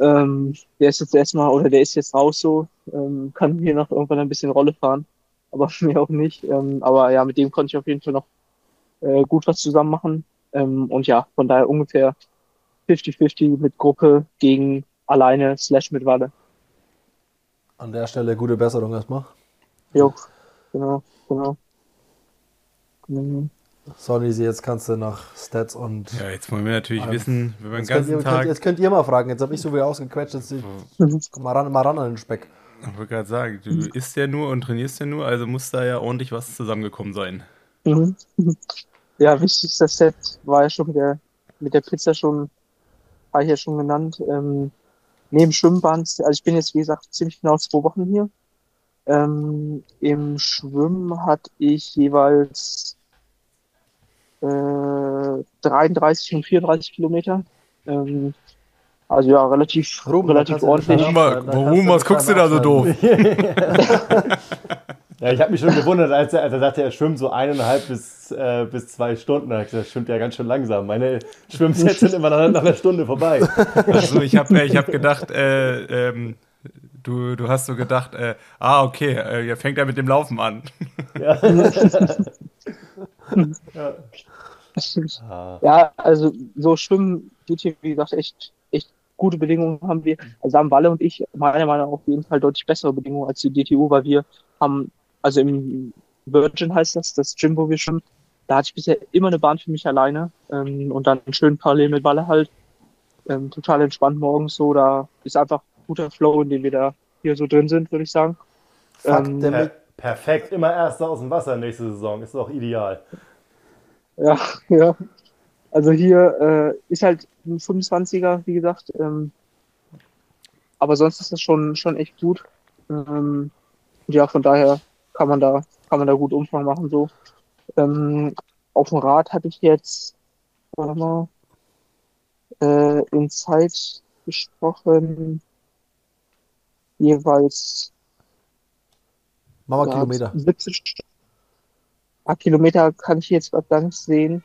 Ähm, der ist jetzt erstmal, oder der ist jetzt raus so, ähm, kann hier noch irgendwann ein bisschen Rolle fahren, aber mir auch nicht. Ähm, aber ja, mit dem konnte ich auf jeden Fall noch äh, gut was zusammen machen. Ähm, und ja, von daher ungefähr 50-50 mit Gruppe gegen alleine slash mit Walle. An der Stelle gute Besserung erstmal. Jo, genau, genau. Mhm. Sorry, jetzt kannst du nach Stats und. Ja, jetzt wollen wir natürlich Ah, wissen, wenn wir den Jetzt ganzen könnt, ihr, Tag. könnt, jetzt könnt ihr mal fragen. Jetzt habe ich so viel ausgequetscht. Jetzt komm mal ran, mal ran an den Speck. Ich wollte gerade sagen, du isst ja nur und trainierst ja nur, also muss da ja ordentlich was zusammengekommen sein. Mhm. Ja, wichtigster Set war ja schon mit der, mit der Pizza schon, war ich ja schon genannt. Ähm, neben Schwimmbahn, also ich bin jetzt, wie gesagt, ziemlich genau zwei Wochen hier. Ähm, Im Schwimmen hatte ich jeweils äh, 33 und 34 Kilometer. Ähm, also ja, relativ, Ruben, relativ ordentlich. Warum, was guckst du da so doof? Ja, ich habe mich schon gewundert, als er, als er sagte, er schwimmt so eineinhalb bis, äh, bis zwei Stunden. Da hab ich gesagt, das schwimmt ja ganz schön langsam. Meine Schwimmsets sind immer nach, nach einer Stunde vorbei. Also ich habe ich hab gedacht, äh, ähm, du, du hast so gedacht, äh, ah, okay, äh, fängt er mit dem Laufen an. Ja. ja. Ah. Ja, also so Schwimmen geht hier, wie gesagt, echt, echt gute Bedingungen haben wir. Also haben Walle und ich meiner Meinung nach auf jeden Fall deutlich bessere Bedingungen als die DTU, weil wir haben, also im Virgin heißt das, das Gym, wo wir schwimmen, da hatte ich bisher immer eine Bahn für mich alleine ähm, und dann schön parallel mit Walle halt. Ähm, total entspannt morgens so, da ist einfach guter Flow, in dem wir da hier so drin sind, würde ich sagen. Fuck, Ähm, Per perfekt, immer Erster aus dem Wasser nächste Saison. Ist doch ideal. Ja, ja. Also hier äh, ist halt ein 25er, wie gesagt. Ähm, aber sonst ist das schon, schon echt gut. Ähm, ja, von daher kann man da, kann man da gut Umfang machen. So. Ähm, auf dem Rad hatte ich jetzt, warte mal, äh, in Zeit gesprochen, jeweils Mama ja, Kilometer. 70, 8 Kilometer kann ich jetzt gar nicht sehen,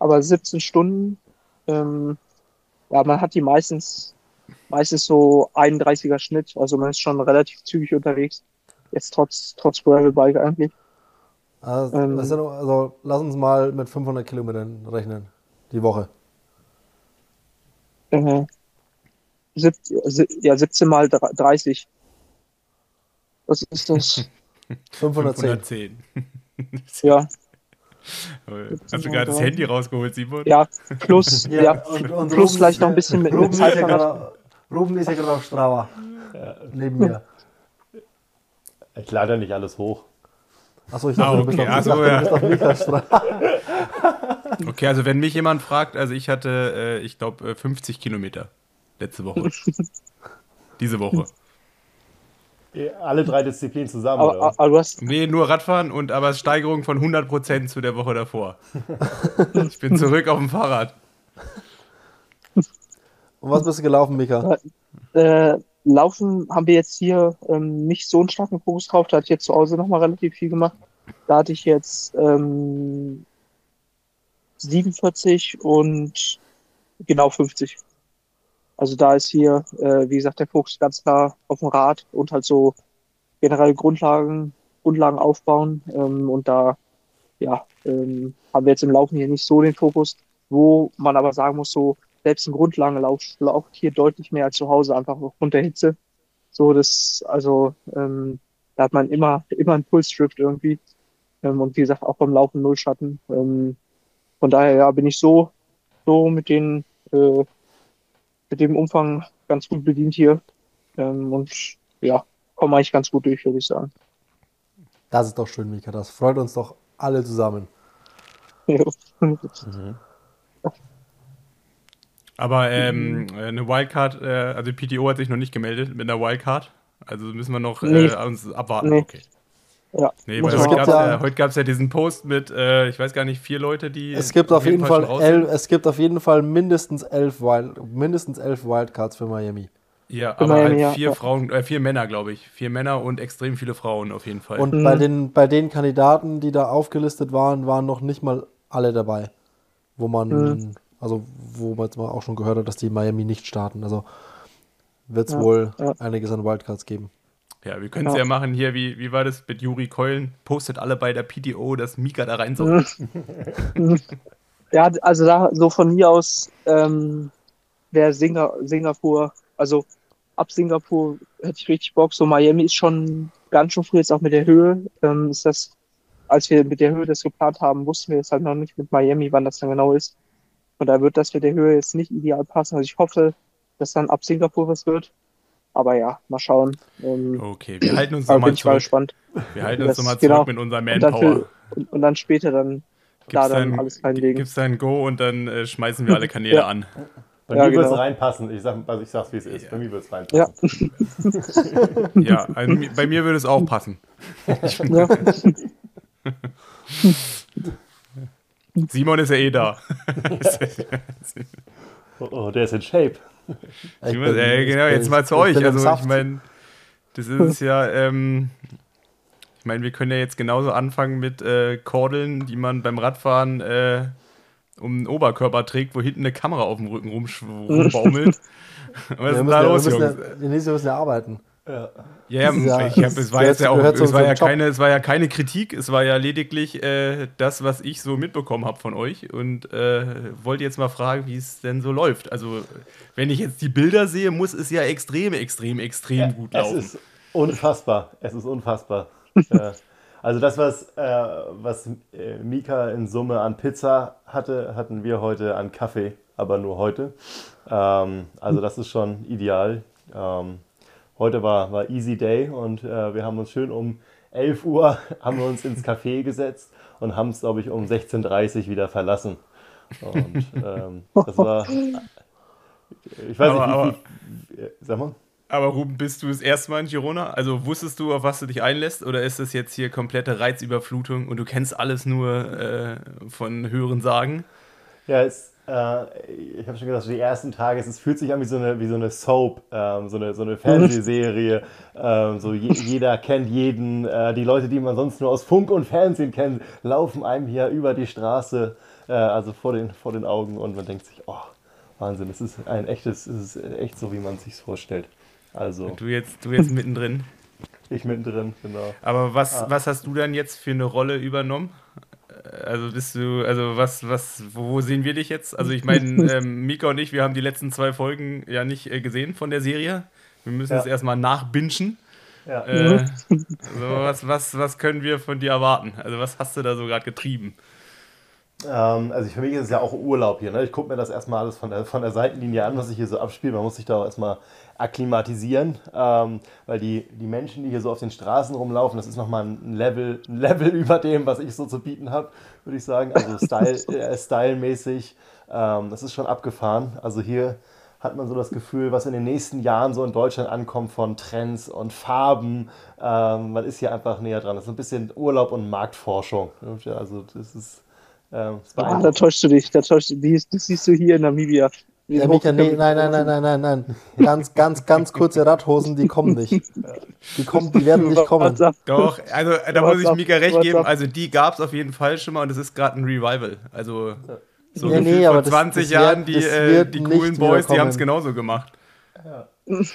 aber 17 Stunden. Ähm, ja, man hat die meistens, meistens so 31er Schnitt, also man ist schon relativ zügig unterwegs. Jetzt trotz, trotz Gravelbike eigentlich. Also, ähm, also, also lass uns mal mit 500 Kilometern rechnen, die Woche. Äh, sieb, ja, 17 mal 30. Was ist das? 510. 510. ja, Hast du gerade das Handy rausgeholt, Simon? ja, plus, ja, und- und plus Ruben vielleicht noch ein bisschen mit, Ruben mit ist ja gerade- Ruben ist ja gerade auf Strava. Neben mir. Ich lade ja nicht alles hoch. Achso, ich Ah, dachte, du bist okay. ja. du bist auf Mikas Strava. Okay, also wenn mich jemand fragt, also ich hatte, äh, ich glaube, 50 Kilometer letzte Woche. Diese Woche. Alle drei Disziplinen zusammen, Aber, oder? aber du hast, Nee, nur Radfahren und aber Steigerung von 100% zu der Woche davor. Ich bin zurück auf dem Fahrrad. Und was bist du gelaufen, Mika? äh, Laufen haben wir jetzt hier ähm, nicht so einen starken Fokus drauf. Da hatte ich jetzt zu Hause nochmal relativ viel gemacht. Da hatte ich jetzt ähm, 47 und genau 50. Also da ist hier, äh, wie gesagt, der Fokus ganz klar auf dem Rad und halt so generell Grundlagen, Grundlagen aufbauen. Ähm, und da, ja, ähm, haben wir jetzt im Laufen hier nicht so den Fokus, wo man aber sagen muss, so selbst ein Grundlagenlauf lauft hier deutlich mehr als zu Hause, einfach aufgrund der Hitze. So, das, also, ähm, da hat man immer, immer einen Pulsdrift irgendwie. Ähm, und wie gesagt, auch beim Laufen Null Schatten. Ähm, von daher, ja, bin ich so, so mit den, äh, mit dem Umfang ganz gut bedient hier. Ähm, und ja, komme eigentlich ganz gut durch, würde ich sagen. Das ist doch schön, Mika. Das freut uns doch alle zusammen. Aber ähm, eine Wildcard, äh, also PTO hat sich noch nicht gemeldet mit einer Wildcard. Also müssen wir noch Nee. äh, uns abwarten. Nee. Okay. Ja, Nee, weil heute gab es ja- ja, heute gab's ja diesen Post mit, äh, ich weiß gar nicht, vier Leute, die. Es gibt auf jeden Fall, raus elf, es gibt auf jeden Fall mindestens elf, Wild, mindestens elf Wildcards für Miami. Ja, Für aber Miami, halt vier ja. Frauen, äh, vier Männer, glaube ich. Vier Männer und extrem viele Frauen auf jeden Fall. Und Mhm. bei, den, bei den Kandidaten, die da aufgelistet waren, waren noch nicht mal alle dabei. Wo man, Mhm. also wo man jetzt mal auch schon gehört hat, dass die Miami nicht starten. Also wird es Ja, wohl ja. einiges an Wildcards geben. Ja, wir können es ja. Ja. machen hier, wie, wie war das mit Juri Keulen? Postet alle bei der PTO, dass Mika da rein soll. Ja, also da so von mir aus ähm, wäre Singa Singapur, also ab Singapur hätte ich richtig Bock. So Miami ist schon ganz schön früh jetzt auch mit der Höhe. Ähm, ist das, als wir mit der Höhe das geplant haben, wussten wir jetzt halt noch nicht mit Miami, wann das dann genau ist. Und da wird das mit der Höhe jetzt nicht ideal passen. Also ich hoffe, dass dann ab Singapur was wird. Aber ja, mal schauen. Ähm, Okay, wir halten uns nochmal ich mal zurück. gespannt. Wir halten uns nochmal zurück genau. mit unserer Und dann, Manpower. für, und, und dann später dann da Gibt's dann dann, alles reinlegen. gibt's dann Go und dann äh, schmeißen wir alle Kanäle Ja. an. Bei Ja, mir wird es genau. reinpassen. Ich sag, also ich sag's, wie es ist. Ja. Bei mir wird es Ja. reinpassen. Ja, also, mi- bei mir würde es auch passen. Ja. Simon ist ja eh da. Oh, oh, der ist in Shape. Simon, äh, genau, jetzt mal zu euch. Also ich meine, das ist ja, ähm, ich meine, wir können ja jetzt genauso anfangen mit äh, Kordeln, die man beim Radfahren äh, um den Oberkörper trägt, wo hinten eine Kamera auf dem Rücken rumbaumelt. Was ist wir müssen da ja, los, wir müssen Jungs? ja, nächsten müssen ja arbeiten. Ja, Ja, ich hab, es war jetzt ja auch, es war ja Job. keine, es war ja keine Kritik, es war ja lediglich äh, das, was ich so mitbekommen habe von euch und äh, wollte jetzt mal fragen, wie es denn so läuft. Also wenn ich jetzt die Bilder sehe, muss es ja extrem, extrem, extrem gut Es laufen. ist unfassbar. Es ist unfassbar. äh, also das, was, äh, was äh, Mika in Summe an Pizza hatte, hatten wir heute an Kaffee, aber nur heute. Ähm, also das ist schon ideal. Ähm, heute war, war Easy Day und äh, wir haben uns schön um 11 Uhr haben wir uns ins Café gesetzt und haben es, glaube ich, um 16.30 Uhr wieder verlassen. Und ähm, das war, ich weiß Aber- nicht, aber- wie, wie, sag mal. Aber Ruben, bist du das erste Mal in Girona? Also wusstest du, auf was du dich einlässt? Oder ist das jetzt hier komplette Reizüberflutung und du kennst alles nur äh, von höheren Sagen? Ja, es, ich habe schon gesagt, die ersten Tage, es, fühlt sich an wie so eine, wie so eine Soap, ähm, so, eine, so eine Fernsehserie. ähm, so je, jeder kennt jeden. Äh, die Leute, die man sonst nur aus Funk und Fernsehen kennt, laufen einem hier über die Straße, äh, also vor den, vor den Augen und man denkt sich, oh, Wahnsinn, es ist ein echtes, es ist echt so, wie man es sich vorstellt. Also. Und du jetzt, du jetzt mittendrin. Ich mittendrin, genau. Aber was, ah. was hast du dann jetzt für eine Rolle übernommen? Also bist du, also was, was, wo sehen wir dich jetzt? Also ich meine, ähm, Mika und ich, wir haben die letzten zwei Folgen ja nicht äh, gesehen von der Serie. Wir müssen es erstmal nachbinschen. Ja. Äh, also was, was, was können wir von dir erwarten? Also was hast du da so gerade getrieben? Ähm, also für mich ist es ja auch Urlaub hier. Ne? Ich gucke mir das erstmal alles von der, von der Seitenlinie an, was sich hier so abspielt. Man muss sich da auch erstmal akklimatisieren, ähm, weil die, die Menschen, die hier so auf den Straßen rumlaufen, das ist nochmal ein Level, ein Level über dem, was ich so zu bieten habe, würde ich sagen. Also Style, äh, stylmäßig, ähm, das ist schon abgefahren. Also hier hat man so das Gefühl, was in den nächsten Jahren so in Deutschland ankommt von Trends und Farben. Ähm, man ist hier einfach näher dran. Das ist ein bisschen Urlaub und Marktforschung. Also das ist ähm, ah, da täuschst du dich, da täuschst du dich. Das siehst du hier in Namibia. Ja, Mika, nee, nein, nein, nein, nein, nein, nein. Ganz, ganz, ganz kurze Radhosen, die kommen nicht. Die, kommen, die werden nicht kommen. Doch, also da muss ich Mika recht geben. Also die gab es auf jeden Fall schon mal und es ist gerade ein Revival. Also so ja, nee, vor 20 das, Jahren, die, äh, die coolen Boys, die haben es genauso gemacht.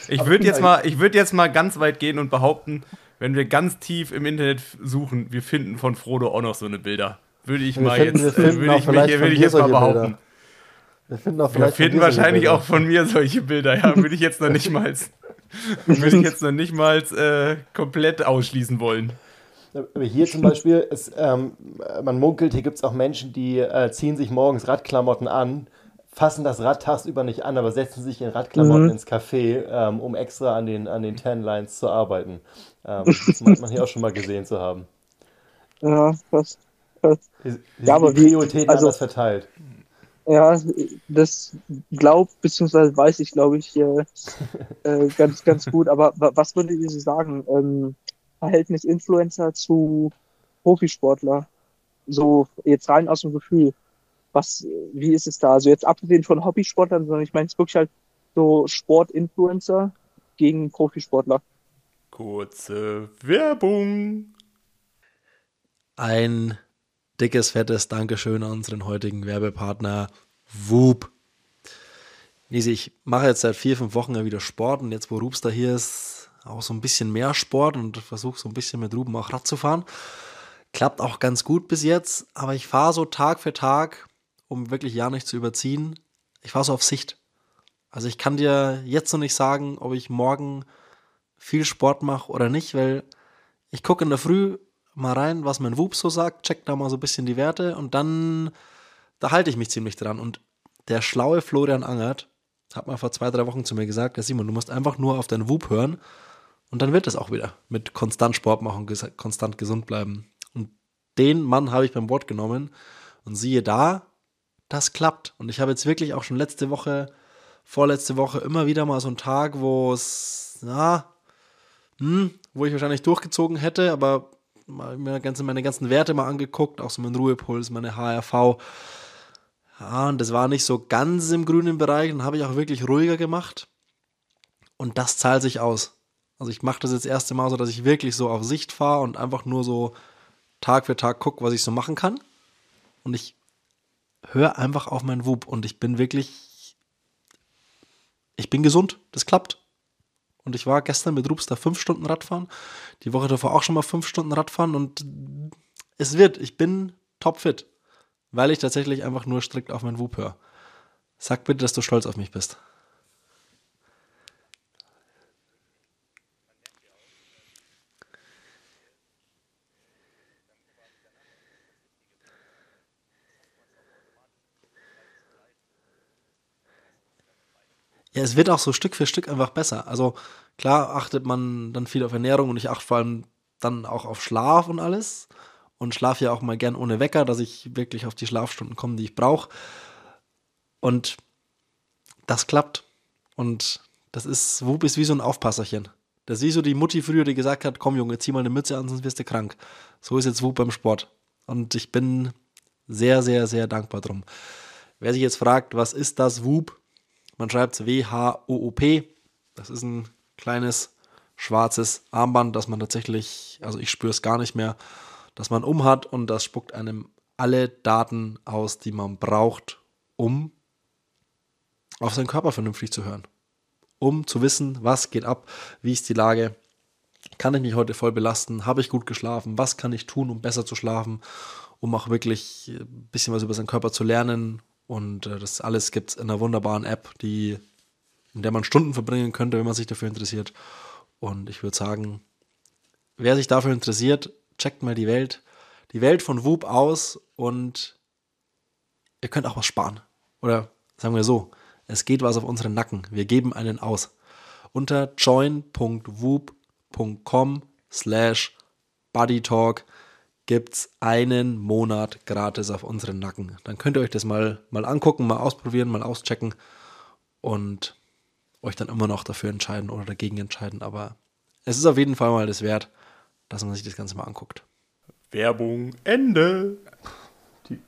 Ich würde jetzt, mal, würd jetzt mal ganz weit gehen und behaupten, wenn wir ganz tief im Internet suchen, wir finden von Frodo auch noch so eine Bilder. Würde ich wir mal finden, jetzt, äh, würde ich, mich, würde ich jetzt mal behaupten. Bilder. Wir finden, auch wir finden wahrscheinlich Bilder. auch von mir solche Bilder, ja, würde ich jetzt noch nicht mal, würde ich jetzt noch nicht mal äh, komplett ausschließen wollen. Hier zum Beispiel, ist, ähm, man munkelt, hier gibt es auch Menschen, die äh, ziehen sich morgens Radklamotten an, fassen das Rad tagsüber nicht an, aber setzen sich in Radklamotten mhm. ins Café, ähm, um extra an den, an den Tan Lines zu arbeiten. Ähm, das meint man hier auch schon mal gesehen zu haben. Ja, fast. Wie, ja, aber die Prioritäten also, anders verteilt. Ja, das glaubt, beziehungsweise weiß ich, glaube ich, äh, äh, ganz, ganz gut. Aber was würdet ihr so sagen? Ähm, Verhältnis Influencer zu Profisportler? So jetzt rein aus dem Gefühl. Was, wie ist es da? Also jetzt abgesehen von Hobbysportlern, sondern ich meine es wirklich halt so Sportinfluencer gegen Profisportler. Kurze Werbung. Ein dickes, fettes Dankeschön an unseren heutigen Werbepartner Whoop. Nisi, ich mache jetzt seit vier, fünf Wochen ja wieder Sport und jetzt, wo Rubs da hier ist, auch so ein bisschen mehr Sport und versuche so ein bisschen mit Ruben auch Rad zu fahren. Klappt auch ganz gut bis jetzt, aber ich fahre so Tag für Tag, um wirklich ja nicht zu überziehen, ich fahre so auf Sicht. Also ich kann dir jetzt noch nicht sagen, ob ich morgen viel Sport mache oder nicht, weil ich gucke in der Früh mal rein, was mein Whoop so sagt, check da mal so ein bisschen die Werte und dann, da halte ich mich ziemlich dran. Und der schlaue Florian Angert hat mal vor zwei, drei Wochen zu mir gesagt, ja Simon, du musst einfach nur auf deinen Whoop hören und dann wird es auch wieder mit konstant Sport machen, konstant gesund bleiben. Und den Mann habe ich beim Wort genommen und siehe da, das klappt. Und ich habe jetzt wirklich auch schon letzte Woche, vorletzte Woche immer wieder mal so einen Tag, wo es, ja, hm, wo ich wahrscheinlich durchgezogen hätte, aber mir ganze, meine ganzen Werte mal angeguckt, auch so mein Ruhepuls, meine HRV. Ja, und das war nicht so ganz im grünen Bereich. Dann habe ich auch wirklich ruhiger gemacht. Und das zahlt sich aus. Also ich mache das jetzt das erste Mal so, dass ich wirklich so auf Sicht fahre und einfach nur so Tag für Tag gucke, was ich so machen kann. Und ich höre einfach auf meinen Wub und ich bin wirklich, ich bin gesund. Das klappt. Und ich war gestern mit Rups da fünf Stunden Radfahren. Die Woche davor auch schon mal fünf Stunden Radfahren. Und es wird, ich bin topfit. Weil ich tatsächlich einfach nur strikt auf meinen Whoop höre. Sag bitte, dass du stolz auf mich bist. Ja, es wird auch so Stück für Stück einfach besser. Also klar achtet man dann viel auf Ernährung und ich achte vor allem dann auch auf Schlaf und alles. Und schlafe ja auch mal gern ohne Wecker, dass ich wirklich auf die Schlafstunden komme, die ich brauche. Und das klappt. Und Das ist, Whoop ist wie so ein Aufpasserchen. Das ist wie so die Mutti früher, die gesagt hat, komm Junge, zieh mal eine Mütze an, sonst wirst du krank. So ist jetzt Whoop beim Sport. Und ich bin sehr, sehr, sehr dankbar drum. Wer sich jetzt fragt, was ist das Whoop? Man schreibt es W-H-O-O-P. Das ist ein kleines schwarzes Armband, das man tatsächlich, also ich spüre es gar nicht mehr, dass man umhat und das spuckt einem alle Daten aus, die man braucht, um auf seinen Körper vernünftig zu hören. Um zu wissen, was geht ab, wie ist die Lage, kann ich mich heute voll belasten, habe ich gut geschlafen, was kann ich tun, um besser zu schlafen, um auch wirklich ein bisschen was über seinen Körper zu lernen. Und äh, das alles gibt es in einer wunderbaren App, die, in der man Stunden verbringen könnte, wenn man sich dafür interessiert. Und ich würde sagen, wer sich dafür interessiert, checkt mal die Welt, die Welt von Whoop aus und ihr könnt auch was sparen. Oder sagen wir so, es geht was auf unseren Nacken. Wir geben einen aus. Unter join.whoop.com slash bodytalk gibt's einen Monat gratis auf unseren Nacken. Dann könnt ihr euch das mal, mal angucken, mal ausprobieren, mal auschecken und euch dann immer noch dafür entscheiden oder dagegen entscheiden. Aber es ist auf jeden Fall mal das wert, dass man sich das Ganze mal anguckt. Werbung, Ende. Die,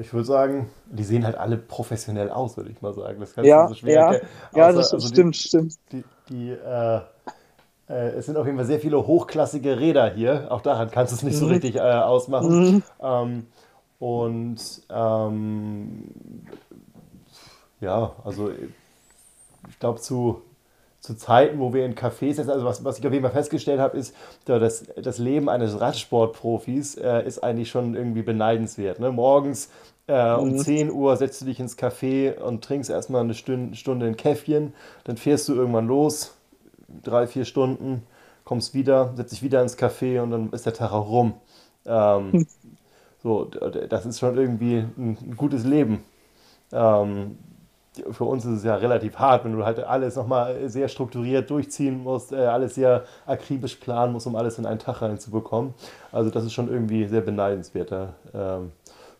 ich würde sagen, die sehen halt alle professionell aus, würde ich mal sagen. Das ja, so ja, ja, das also stimmt, die, stimmt. Die, die äh, äh, es sind auf jeden Fall sehr viele hochklassige Räder hier. Auch daran kannst du es nicht so mhm. richtig äh, ausmachen. Mhm. Ähm, und ähm, ja, also ich glaube zu zu Zeiten, wo wir in Cafés sitzen, also was, was ich auf jeden Fall festgestellt habe, ist, das, das Leben eines Radsportprofis äh, ist eigentlich schon irgendwie beneidenswert. Ne? Morgens äh, um mhm. 10 Uhr setzt du dich ins Café und trinkst erstmal eine Stunde, Stunde ein Käffchen, dann fährst du irgendwann los, drei, vier Stunden, kommst wieder, setzt dich wieder ins Café und dann ist der Tag auch rum. Ähm, mhm. So, das ist schon irgendwie ein gutes Leben. Ähm, für uns ist es ja relativ hart, wenn du halt alles nochmal sehr strukturiert durchziehen musst, äh, alles sehr akribisch planen musst, um alles in einen Tag reinzubekommen. Also das ist schon irgendwie sehr beneidenswert. Ähm,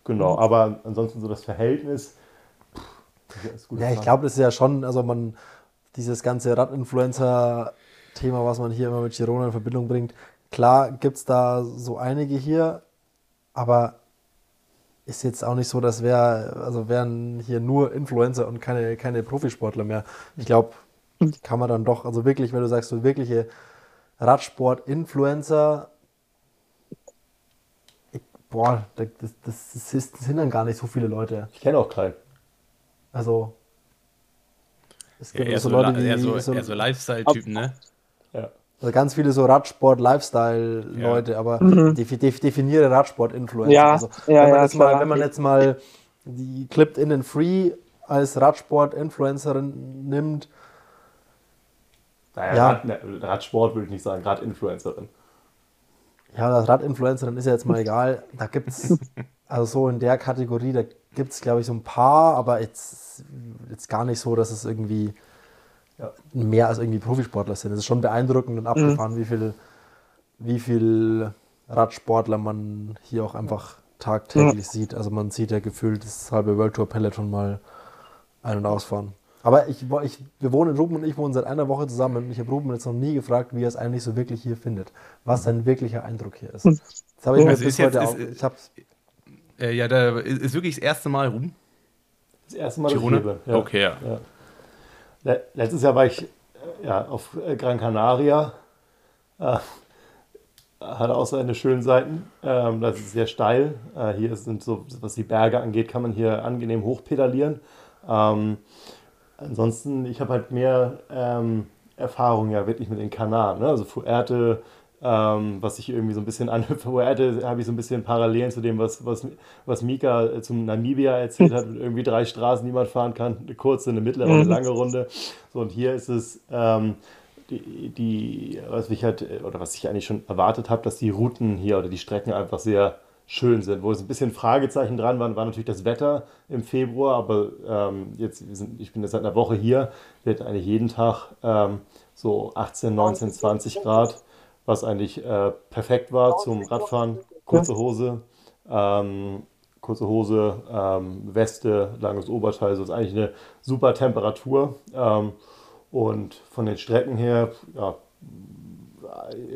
genau, mhm. aber ansonsten so das Verhältnis. Pff, ja, ich glaube, das ist ja schon, also man, dieses ganze Radinfluencer-Thema, was man hier immer mit Girona in Verbindung bringt, klar gibt es da so einige hier, aber ist jetzt auch nicht so, dass wir, also wären hier nur Influencer und keine, keine Profisportler mehr. Ich glaube, kann man dann doch, also wirklich, wenn du sagst, so wirkliche Radsport-Influencer, boah, das, das, das, sind dann gar nicht so viele Leute. Ich kenne auch keinen. Also, es gibt ja, eher so Leute, die. Eher so, so, so Lifestyle-Typen, ne? Ja. Also ganz viele so Radsport-Lifestyle-Leute, ja. aber mhm. definiere Radsport-Influencer. Ja, also, ja, wenn, man ja, jetzt mal, wenn man jetzt mal die Clipped in and Free als Radsport-Influencerin nimmt. Naja, ja. Rad, ne, Radsport würde ich nicht sagen, Radinfluencerin. Ja, das Radinfluencerin ist ja jetzt mal egal. Da gibt es, also so in der Kategorie, da gibt es, glaube ich, so ein paar, aber jetzt, jetzt gar nicht so, dass es irgendwie ja, mehr als irgendwie Profisportler sind. Es ist schon beeindruckend und abgefahren, mhm. wie viel, wie viel Radsportler man hier auch einfach tagtäglich ja. sieht. Also man sieht ja gefühlt das halbe World Tour Peloton mal ein- und ausfahren. Aber ich, ich, wir wohnen, Ruben und ich wohnen seit einer Woche zusammen und ich habe Ruben jetzt noch nie gefragt, wie er es eigentlich so wirklich hier findet. Was sein wirklicher Eindruck hier ist. Das habe ich mir also bis heute jetzt, auch. Ist, hab's, äh, ja, da ist wirklich das erste Mal Ruben. Das erste Mal Girona? Ja. Okay, ja. ja. Letztes Jahr war ich ja, auf Gran Canaria. Äh, hat auch seine schönen Seiten. Ähm, das ist sehr steil. Äh, hier sind so, was die Berge angeht, kann man hier angenehm hochpedalieren. Ähm, ansonsten, ich habe halt mehr ähm, Erfahrung ja wirklich mit den Kanaren. Ne? Also Fuerte, ähm, was ich irgendwie so ein bisschen an Fuerte habe ich so ein bisschen Parallelen zu dem, was, was, was Mika äh, zum Namibia erzählt hat, mit irgendwie drei Straßen, die man fahren kann, eine kurze, eine mittlere und eine mhm. lange Runde. So, und hier ist es ähm, die, die, was ich halt, oder was ich eigentlich schon erwartet habe, dass die Routen hier oder die Strecken einfach sehr schön sind. Wo es ein bisschen Fragezeichen dran waren, war natürlich das Wetter im Februar, aber ähm, jetzt, sind, ich bin jetzt seit einer Woche hier, wird eigentlich jeden Tag ähm, so 18, 19, 20 Grad was eigentlich äh, perfekt war zum Radfahren. Kurze Hose, ähm, kurze Hose, ähm, Weste, langes Oberteil, so ist eigentlich eine super Temperatur. Ähm, Und von den Strecken her, ja,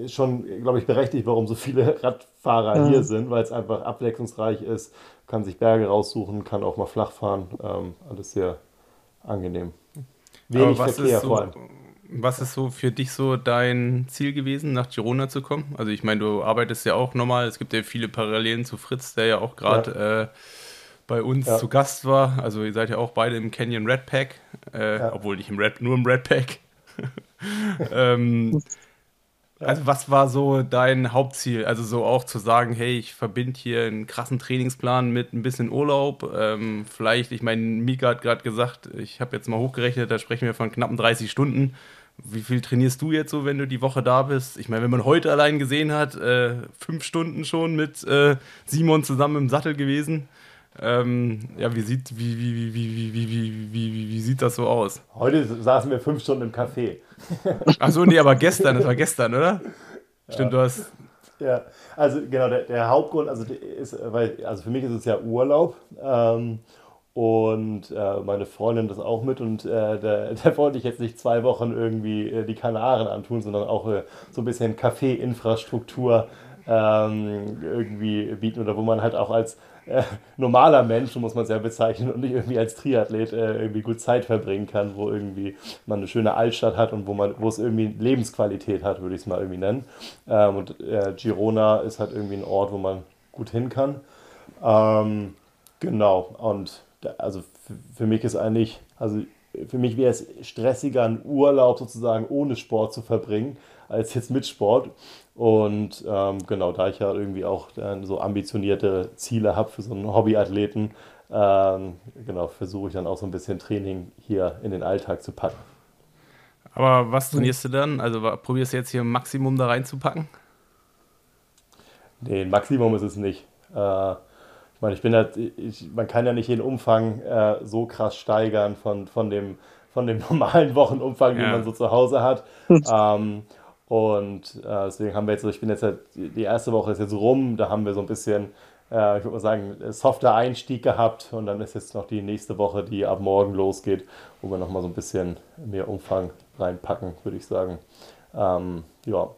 ist schon, glaube ich, berechtigt, warum so viele Radfahrer ja. hier sind, weil es einfach abwechslungsreich ist, kann sich Berge raussuchen, kann auch mal flach fahren, ähm, alles sehr angenehm. Wenig Verkehr so, vor allem. Was ist so für dich so dein Ziel gewesen, nach Girona zu kommen? Also ich meine, du arbeitest ja auch nochmal, es gibt ja viele Parallelen zu Fritz, der ja auch gerade ja. äh, bei uns ja. zu Gast war. Also ihr seid ja auch beide im Canyon Red Pack, äh, ja. obwohl nicht im Red, nur im Red Pack. ähm, also was war so dein Hauptziel? Also so auch zu sagen, hey, ich verbinde hier einen krassen Trainingsplan mit ein bisschen Urlaub. Ähm, vielleicht, ich meine, Mika hat gerade gesagt, ich habe jetzt mal hochgerechnet, da sprechen wir von knappen 30 Stunden. Wie viel trainierst du jetzt so, wenn du die Woche da bist? Ich meine, wenn man heute allein gesehen hat, äh, fünf Stunden schon mit äh, Simon zusammen im Sattel gewesen. Ähm, ja, wie sieht, wie, wie, wie, wie, wie, wie, wie, wie, sieht das so aus? Heute saßen wir fünf Stunden im Café. Achso, nee, aber gestern, das war gestern, oder? Stimmt, ja. du hast. Ja, also genau, der, der Hauptgrund, also ist, weil, also für mich ist es ja Urlaub. Ähm, und äh, meine Freundin das auch mit und äh, der, der, wollte ich jetzt nicht zwei Wochen irgendwie äh, die Kanaren antun, sondern auch äh, so ein bisschen Kaffee-Infrastruktur ähm, irgendwie bieten oder wo man halt auch als äh, normaler Mensch, muss man es ja bezeichnen, und nicht irgendwie als Triathlet äh, irgendwie gut Zeit verbringen kann, wo irgendwie man eine schöne Altstadt hat und wo man, wo es irgendwie Lebensqualität hat, würde ich es mal irgendwie nennen. Ähm, und Girona ist halt irgendwie ein Ort, wo man gut hin kann. Ähm, genau, und also für mich ist eigentlich, also für mich wäre es stressiger, einen Urlaub sozusagen ohne Sport zu verbringen, als jetzt mit Sport. Und ähm, genau, da ich ja irgendwie auch äh, so ambitionierte Ziele habe für so einen Hobbyathleten, ähm, genau, versuche ich dann auch so ein bisschen Training hier in den Alltag zu packen. Aber was trainierst du dann? Also probierst du jetzt hier ein Maximum da reinzupacken? Nee, ein Maximum ist es nicht. Äh, meine, ich bin halt, ich, man kann ja nicht den Umfang äh, so krass steigern von, von, dem, von dem normalen Wochenumfang, ja. den man so zu Hause hat. ähm, und äh, deswegen haben wir jetzt, ich bin jetzt halt, die erste Woche ist jetzt rum, da haben wir so ein bisschen, äh, ich würde mal sagen, softer Einstieg gehabt und dann ist jetzt noch die nächste Woche, die ab morgen losgeht, wo wir nochmal so ein bisschen mehr Umfang reinpacken, würde ich sagen. Ähm, ja.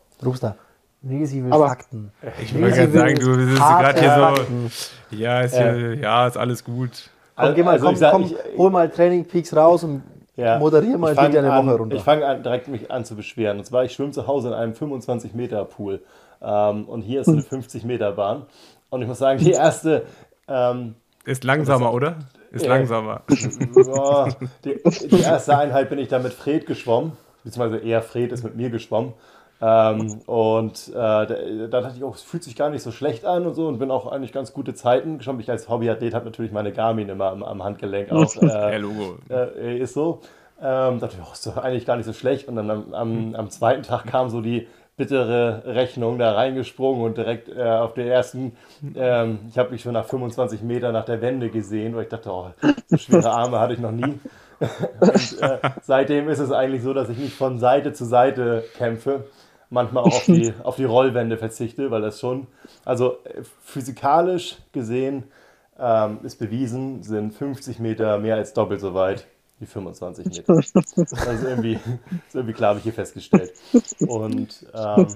Rufster. Riesige Fakten. Ich wollte gerade sagen, du bist gerade hier so. Ja, ist, hier, ja, ist alles gut. Komm, geh mal, also komm, sag, komm, ich, hol mal Training Peaks raus und ja. Moderier mal bitte eine Woche runter. Ich fange an, direkt mich an zu beschweren. Und zwar, ich schwimme zu Hause in einem 25-Meter-Pool. Ähm, und hier ist eine 50-Meter-Bahn. Und ich muss sagen, die erste. Ähm, ist langsamer, das, oder? Ist äh, langsamer. Boah, die, die, erste Einheit bin ich da mit Fred geschwommen. Beziehungsweise eher Fred ist mit mir geschwommen. Ähm, und äh, da, da, dachte ich auch, es fühlt sich gar nicht so schlecht an und so und bin auch eigentlich ganz gute Zeiten geschoben. Ich als Hobbyathlet habe natürlich meine Garmin immer am, am Handgelenk auch. Äh, Logo. Äh, ist so. Ähm, dachte ich, oh, ist doch eigentlich gar nicht so schlecht. Und dann am, am, am zweiten Tag kam so die bittere Rechnung da reingesprungen und direkt äh, auf der ersten, ähm, ich habe mich schon nach 25 Metern nach der Wende gesehen, weil ich dachte, oh, so schwere Arme hatte ich noch nie. und, äh, seitdem ist es eigentlich so, dass ich nicht von Seite zu Seite kämpfe, manchmal auch auf die, auf die Rollwände verzichte, weil das schon, also äh, physikalisch gesehen ähm, ist bewiesen, sind 50 Meter mehr als doppelt so weit wie 25 Meter. Das ist irgendwie, ist irgendwie klar, habe ich hier festgestellt. Und ähm,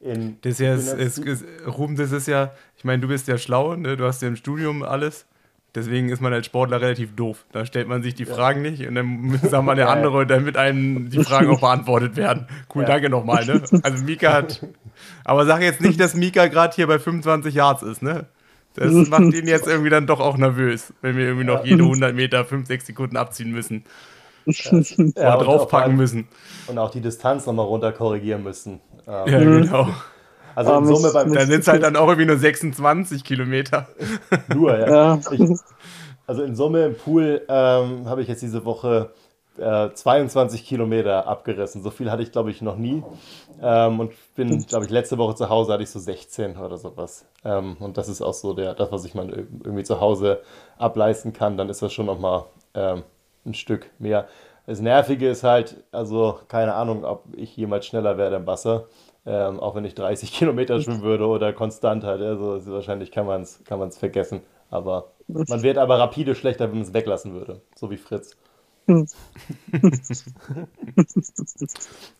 in, das ist ja, ist, ist, Ruben, das ist ja, ich meine, du bist ja schlau, ne? du hast ja im Studium alles. Deswegen ist man als Sportler relativ doof. Da stellt man sich die ja. Fragen nicht und dann sagt man der andere, damit einem die Fragen auch beantwortet werden. Cool, ja. danke nochmal. Ne? Also Mika hat. Aber sag jetzt nicht, dass Mika gerade hier bei 25 Yards ist, ne? Das macht ihn jetzt irgendwie dann doch auch nervös, wenn wir irgendwie noch jede 100 Meter 5, 6 Sekunden abziehen müssen. Ja, Oder draufpacken müssen. Und auch die Distanz nochmal runter korrigieren müssen. Ja, genau. Also in Summe beim. Da sind es halt dann auch irgendwie nur 26 Kilometer. Nur, ja. ja. Ich, also in Summe im Pool ähm, habe ich jetzt diese Woche äh, 22 Kilometer abgerissen. So viel hatte ich, glaube ich, noch nie. Ähm, und bin, glaube ich, letzte Woche zu Hause hatte ich so 16 oder sowas. Ähm, und das ist auch so der, das, was ich mal irgendwie zu Hause ableisten kann. Dann ist das schon nochmal ähm, ein Stück mehr. Das Nervige ist halt, also keine Ahnung, ob ich jemals schneller werde im Wasser. Ähm, auch wenn ich 30 Kilometer schwimmen würde oder konstant halt. Also wahrscheinlich kann man es kann vergessen. Aber man wird aber rapide schlechter, wenn man es weglassen würde. So wie Fritz.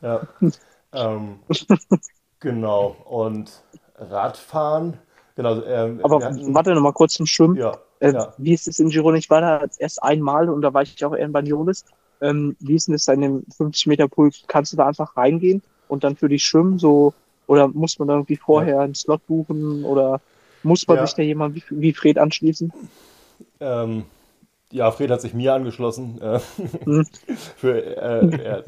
ja. Ähm, genau. Und Radfahren. Genau, ähm, Aber warte noch mal kurz zum Schwimmen. Ja, äh, ja. Wie ist es in Girona? Ich war da erst einmal und da war ich auch eher in Banyoles. Ähm, wie ist denn das in dem 50 Meter Pool? Kannst du da einfach reingehen und dann für dich schwimmen? So, oder muss man irgendwie vorher einen Slot buchen oder muss man Ja. sich da jemand wie, wie Fred anschließen? Ähm, ja, Fred hat sich mir angeschlossen. Äh, Hm. für, äh, ja,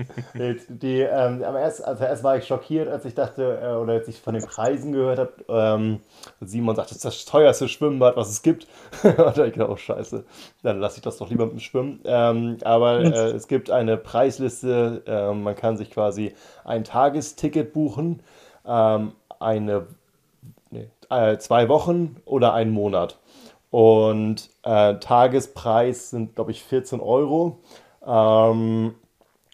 die, ähm, aber erst, also erst war ich schockiert, als ich dachte, äh, oder als ich von den Preisen gehört habe. Ähm, Simon sagt, das ist das teuerste Schwimmbad, was es gibt. Und da hab ich oh scheiße, dann lasse ich das doch lieber mit dem Schwimmen. Ähm, aber äh, es gibt eine Preisliste, ähm, man kann sich quasi ein Tagesticket buchen, ähm, eine nee, äh, zwei Wochen oder einen Monat. Und äh, Tagespreis sind, glaube ich, 14 Euro. Ähm,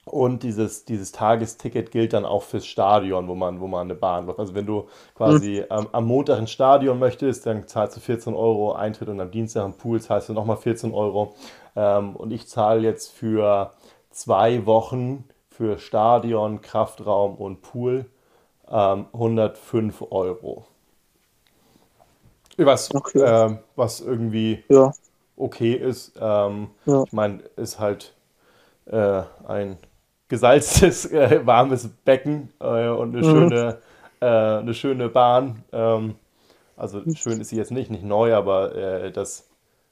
und dieses, dieses Tagesticket gilt dann auch fürs Stadion, wo man, wo man eine Bahn läuft. Also wenn du quasi ähm, am Montag ins Stadion möchtest, dann zahlst du 14 Euro Eintritt und am Dienstag im Pool zahlst du nochmal 14 Euro. Ähm, und ich zahle jetzt für zwei Wochen für Stadion, Kraftraum und Pool ähm, 105 Euro. Was, Okay. ähm, was irgendwie Ja, okay ist. Ähm, Ja. Ich meine, ist halt äh, ein gesalztes, äh, warmes Becken äh, und eine Mhm. schöne, äh, eine schöne Bahn. Ähm, also schön ist sie jetzt nicht, nicht neu, aber äh, das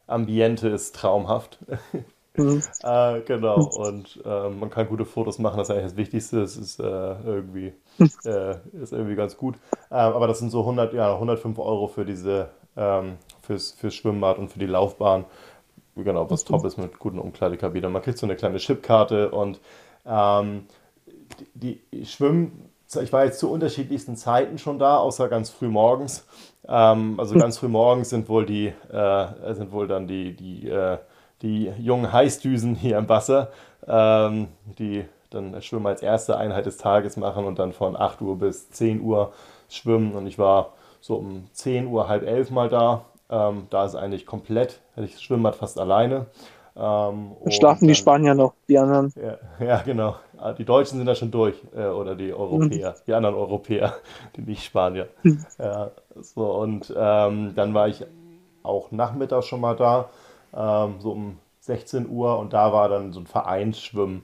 Ambiente ist traumhaft. Mhm. Äh, genau, und äh, man kann gute Fotos machen, das ist eigentlich das Wichtigste. Es ist äh, irgendwie, äh, ist irgendwie ganz gut. Ähm, aber das sind so 100, ja, 105 Euro für diese, ähm, fürs, fürs Schwimmbad und für die Laufbahn. Genau, was top ist mit guten Umkleidekabinen. Man kriegt so eine kleine Chipkarte und ähm, die, die Schwimmen, ich war jetzt zu unterschiedlichsten Zeiten schon da, außer ganz früh morgens. Ähm, also ganz früh morgens sind wohl die, äh, sind wohl dann die, die, äh, die jungen Heißdüsen hier im Wasser, ähm, die dann das Schwimmen als erste Einheit des Tages machen und dann von 8 Uhr bis 10 Uhr schwimmen. Und ich war so um 10 Uhr, halb elf mal da. Ähm, da ist eigentlich komplett, hätte ich das Schwimmbad fast alleine. Ähm, und schlafen die dann- Spanier noch, die anderen. ja, ja, genau. Ah, Die Deutschen sind da schon durch, äh, oder die Europäer, die anderen Europäer, die nicht Spanier. Ja, so, und ähm, dann war ich auch nachmittags schon mal da, ähm, so um 16 Uhr, und da war dann so ein Vereinsschwimmen.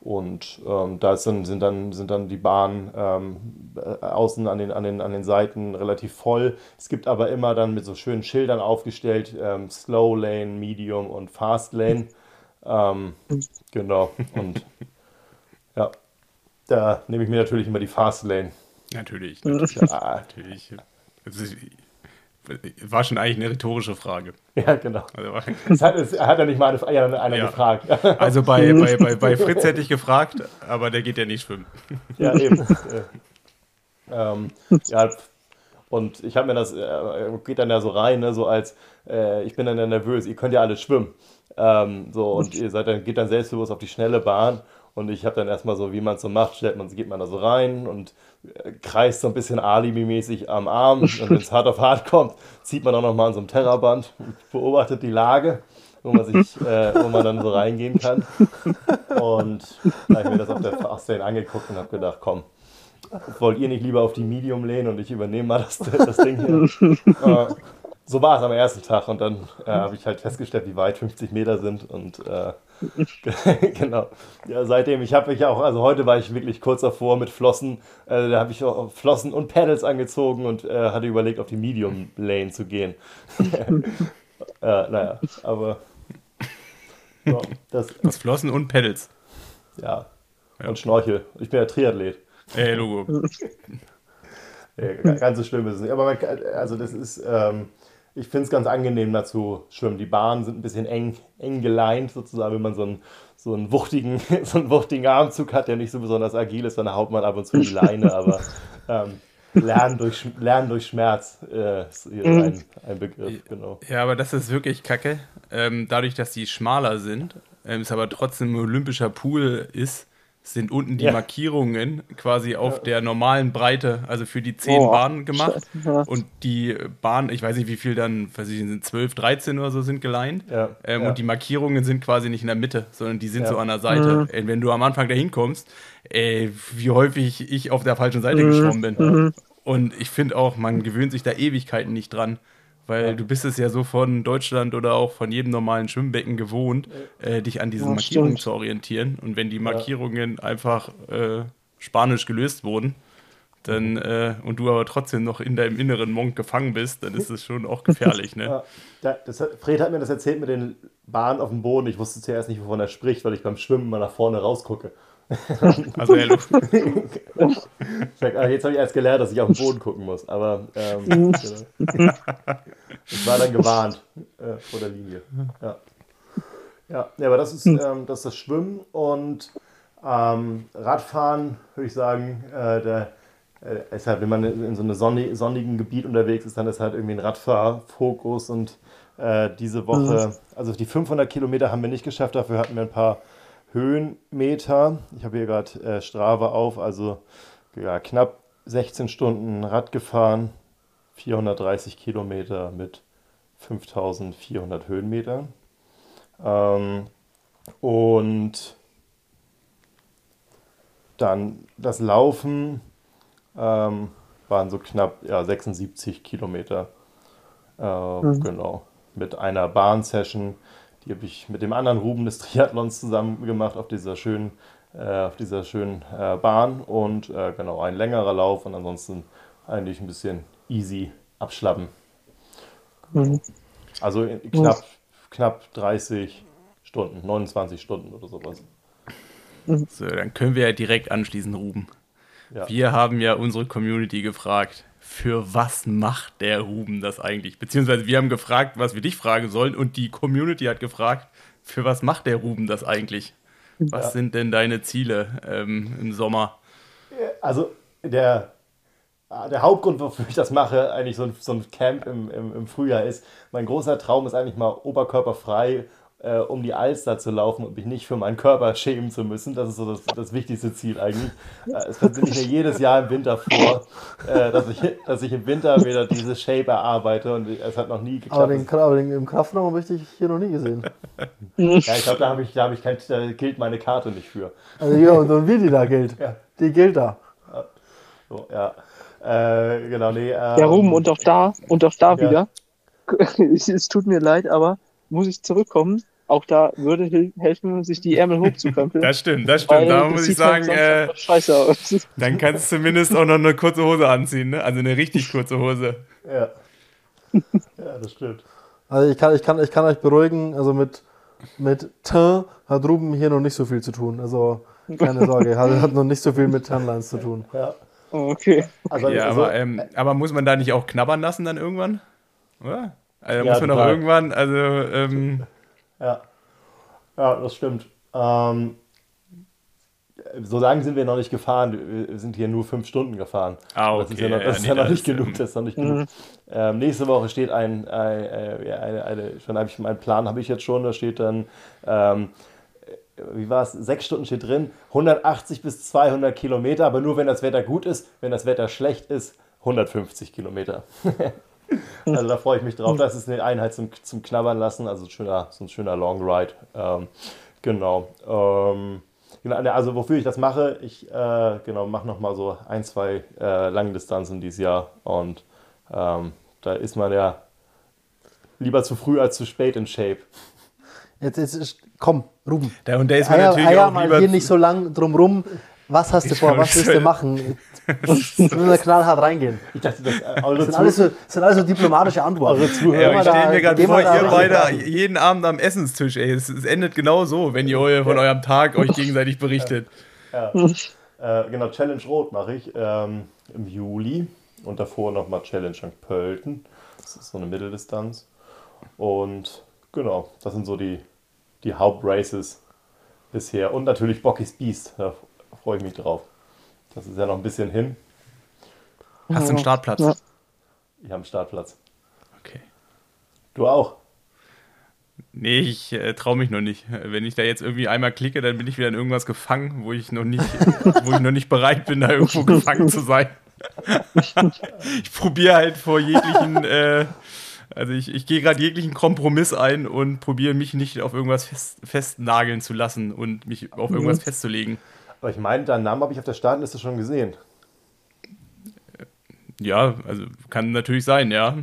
Und ähm, da ist dann, sind, dann, sind dann die Bahnen ähm, äh, außen an den, an, den, an den Seiten relativ voll. Es gibt aber immer dann mit so schönen Schildern aufgestellt, ähm, Slow Lane, Medium und Fast Lane. Ähm, genau. Und ja, da nehme ich mir natürlich immer die Fast Lane. Natürlich. Ja, natürlich. Ist, war schon eigentlich eine rhetorische Frage. ja genau. Also, Das hat, es hat ja nicht mal eine, einer, einer Ja. gefragt. also bei, bei, bei, bei Fritz hätte ich gefragt, aber der geht ja nicht schwimmen. Ja, eben. Äh, ähm, ja, und ich habe mir das, äh, geht dann ja so rein, ne, so als, äh, ich bin dann ja nervös, ihr könnt ja alle schwimmen. Ähm, so, und ihr seid dann, geht dann selbstbewusst auf die schnelle Bahn. Und ich habe dann erstmal so, wie man es so macht, stellt man, geht man da so rein und äh, kreist so ein bisschen Alibi-mäßig am Arm. Und wenn es hart auf hart kommt, zieht man auch nochmal an so einem Terraband, beobachtet die Lage, wo man sich, äh, wo man dann so reingehen kann. Und da habe ich mir das auf der Fastlane angeguckt und habe gedacht, komm, wollt ihr nicht lieber auf die Medium lehnen und ich übernehme mal das, das Ding hier? äh, so war es am ersten Tag und dann äh, habe ich halt festgestellt, wie weit 50 Meter sind und äh, genau. Ja, seitdem, ich habe mich auch, also heute war ich wirklich kurz davor mit Flossen, äh, da habe ich auch Flossen und Pedals angezogen und äh, hatte überlegt, auf die Medium Lane zu gehen. äh, naja, aber ja, das, Das Flossen und Pedals. ja, Ja. und Schnorchel. Ich bin ja Triathlet. Ey, Logo. Ja, ganz so schlimm ist es nicht. Aber man, kann- also das ist, ähm, ich finde es ganz angenehm dazu schwimmen. Die Bahnen sind ein bisschen eng, eng geleint sozusagen, wenn man so einen, so einen wuchtigen, so einen wuchtigen Armzug hat, der nicht so besonders agil ist, dann haut man ab und zu die Leine. Aber ähm, Lernen, durch, Lernen durch Schmerz äh, ist hier ein, ein Begriff, genau. Ja, aber das ist wirklich kacke. Ähm, dadurch, dass die schmaler sind, ähm, es aber trotzdem ein olympischer Pool ist, sind unten die Ja. Markierungen quasi auf der normalen Breite, also für die zehn Oh, Bahnen gemacht. Scheiße. Und die Bahnen, ich weiß nicht, wie viel dann, weiß ich, sind 12, 13 oder so sind geleint. Ja, Ähm, ja. Und die Markierungen sind quasi nicht in der Mitte, sondern die sind Ja. so an der Seite. Äh, Wenn du am Anfang dahin kommst, ey, wie häufig ich auf der falschen Seite geschwommen bin. Und ich finde auch, man gewöhnt sich da Ewigkeiten nicht dran. Weil du bist es ja so von Deutschland oder auch von jedem normalen Schwimmbecken gewohnt, äh, dich an diesen Ja, Markierungen stimmt. zu orientieren. Und wenn die Markierungen einfach äh, spanisch gelöst wurden, dann, äh, und du aber trotzdem noch in deinem inneren Monk gefangen bist, dann ist es schon auch gefährlich, ne? Ja, da, das, Fred hat mir das erzählt mit den Bahnen auf dem Boden. Ich wusste zuerst nicht, wovon er spricht, weil ich beim Schwimmen mal nach vorne rausgucke. Also, sag, ah, jetzt habe ich erst gelernt, dass ich auf den Boden gucken muss. Aber ähm, genau. ich war dann gewarnt äh, vor der Linie. Ja. Ja, ja, aber das ist, ähm, das, ist das Schwimmen und ähm, Radfahren, würde ich sagen, äh, der, äh, ist halt, wenn man in so einem sonni sonnigen Gebiet unterwegs ist, dann ist halt irgendwie ein Radfahrfokus und äh, diese Woche, also die 500 Kilometer haben wir nicht geschafft, dafür hatten wir ein paar Höhenmeter. Ich habe hier gerade äh, Strava auf, also ja, knapp 16 Stunden Rad gefahren, 430 Kilometer mit 5400 Höhenmetern. Ähm, und dann das Laufen ähm, waren so knapp ja, 76 Kilometer. Äh, Genau. Mit einer Bahnsession, die habe ich mit dem anderen Ruben des Triathlons zusammen gemacht auf dieser schönen, äh, auf dieser schönen äh, Bahn. Und äh, genau, ein längerer Lauf und ansonsten eigentlich ein bisschen easy abschlappen. Mhm. Also in- knapp, knapp 30 Stunden, 29 Stunden oder sowas. So, dann können wir ja direkt anschließen, Ruben. Ja. Wir haben ja unsere Community gefragt, für was macht der Ruben das eigentlich? Beziehungsweise wir haben gefragt, was wir dich fragen sollen und die Community hat gefragt, für was macht der Ruben das eigentlich? Was sind denn deine Ziele ähm, im Sommer? Also der, der Hauptgrund, wofür ich das mache, eigentlich so ein, so ein Camp im, im, im Frühjahr ist, mein großer Traum ist eigentlich mal oberkörperfrei äh, um die Alster zu laufen und mich nicht für meinen Körper schämen zu müssen. Das ist so das, das wichtigste Ziel eigentlich. Äh, es kommt nicht mir jedes Jahr im Winter vor, äh, dass, ich, dass ich im Winter wieder diese Shape erarbeite und es hat noch nie geklappt. Aber, den, aber den, im Kraftraum habe ich dich hier noch nie gesehen. ja, ich glaube, da, habe ich, da, habe ich kein, da gilt meine Karte nicht für. Also ja, und so wie die da gilt. Ja. Die gilt da. So, ja. Äh, genau, nee. Ähm, Ja, Ruben, und auch da, und auch da Ja. wieder. es, es tut mir leid, aber muss ich zurückkommen. Auch da würde hel- helfen, sich die Ärmel hochzukrempeln. Das stimmt, das stimmt. Da muss ich halt sagen, sonst äh, scheiße aus. dann kannst du zumindest auch noch eine kurze Hose anziehen, ne? Also eine richtig kurze Hose. Ja. ja, das stimmt. Also ich kann, ich kann, ich kann euch beruhigen, also mit, mit Teint hat Ruben hier noch nicht so viel zu tun. Also keine Sorge, hat, hat noch nicht so viel mit Tanlines zu tun. Ja. Okay. Also, Ja, also, aber, ähm, aber muss man da nicht auch knabbern lassen dann irgendwann? Oder? Also Ja, muss man doch irgendwann, also ähm, ja. ja, das stimmt. Ähm, so lange sind wir noch nicht gefahren. Wir- sind hier nur fünf Stunden gefahren. Ah, Das ist okay, ja noch, ja, das ist nee, ja noch nicht genug. Das ist noch nicht genug. Ähm, nächste Woche steht ein, ein, äh, ja, eine, eine, schon habe ich meinen Plan habe ich jetzt schon. Da steht dann, ähm, äh, wie war es? Sechs Stunden steht drin, 180 bis 200 Kilometer, aber nur wenn das Wetter gut ist. Wenn das Wetter schlecht ist, 150 Kilometer. also da freue ich mich drauf. Das ist eine Einheit zum, zum Knabbern lassen. Also ein schöner, so ein schöner Long Ride. Ähm, genau. Ähm, genau. Also wofür ich das mache, ich äh, genau, mache nochmal so ein, zwei äh, Langdistanzen dieses Jahr. Und ähm, da ist man ja lieber zu früh als zu spät in Shape. Jetzt, jetzt ist, komm, Ruben. da, und der ist mir natürlich Eier auch mal lieber. hier nicht so lang drumrum. Was hast du Ich vor? Was willst du machen? Jetzt müssen wir knallhart reingehen. Ich dachte, das, eure, Das sind alles so, das sind alles so diplomatische Antworten. eure Zuhörer, Ja, ich stelle mir gerade vor, ihr beide jeden Abend am Essenstisch, ey. Es, es endet genau so, wenn ihr eu- von eurem Tag euch gegenseitig berichtet. Äh, genau, Challenge Rot mache ich ähm, im Juli und davor nochmal Challenge St. Pölten. Das ist so eine Mitteldistanz. Und genau, das sind so die, die Hauptraces bisher. Und natürlich Bocky's Beast, freue ich mich drauf. Das ist ja noch ein bisschen hin. Hast du einen Startplatz? Ja. Ich habe einen Startplatz. Okay. Du auch. Nee, ich äh, traue mich noch nicht. Wenn ich da jetzt irgendwie einmal klicke, dann bin ich wieder in irgendwas gefangen, wo ich noch nicht, wo ich noch nicht bereit bin, da irgendwo gefangen zu sein. ich probiere halt vor jeglichen, äh, also ich, ich gehe gerade jeglichen Kompromiss ein und probiere mich nicht auf irgendwas fest, festnageln zu lassen und mich auf irgendwas festzulegen. Aber ich meine, deinen Namen habe ich auf der Startliste schon gesehen. Ja, also kann natürlich sein, ja.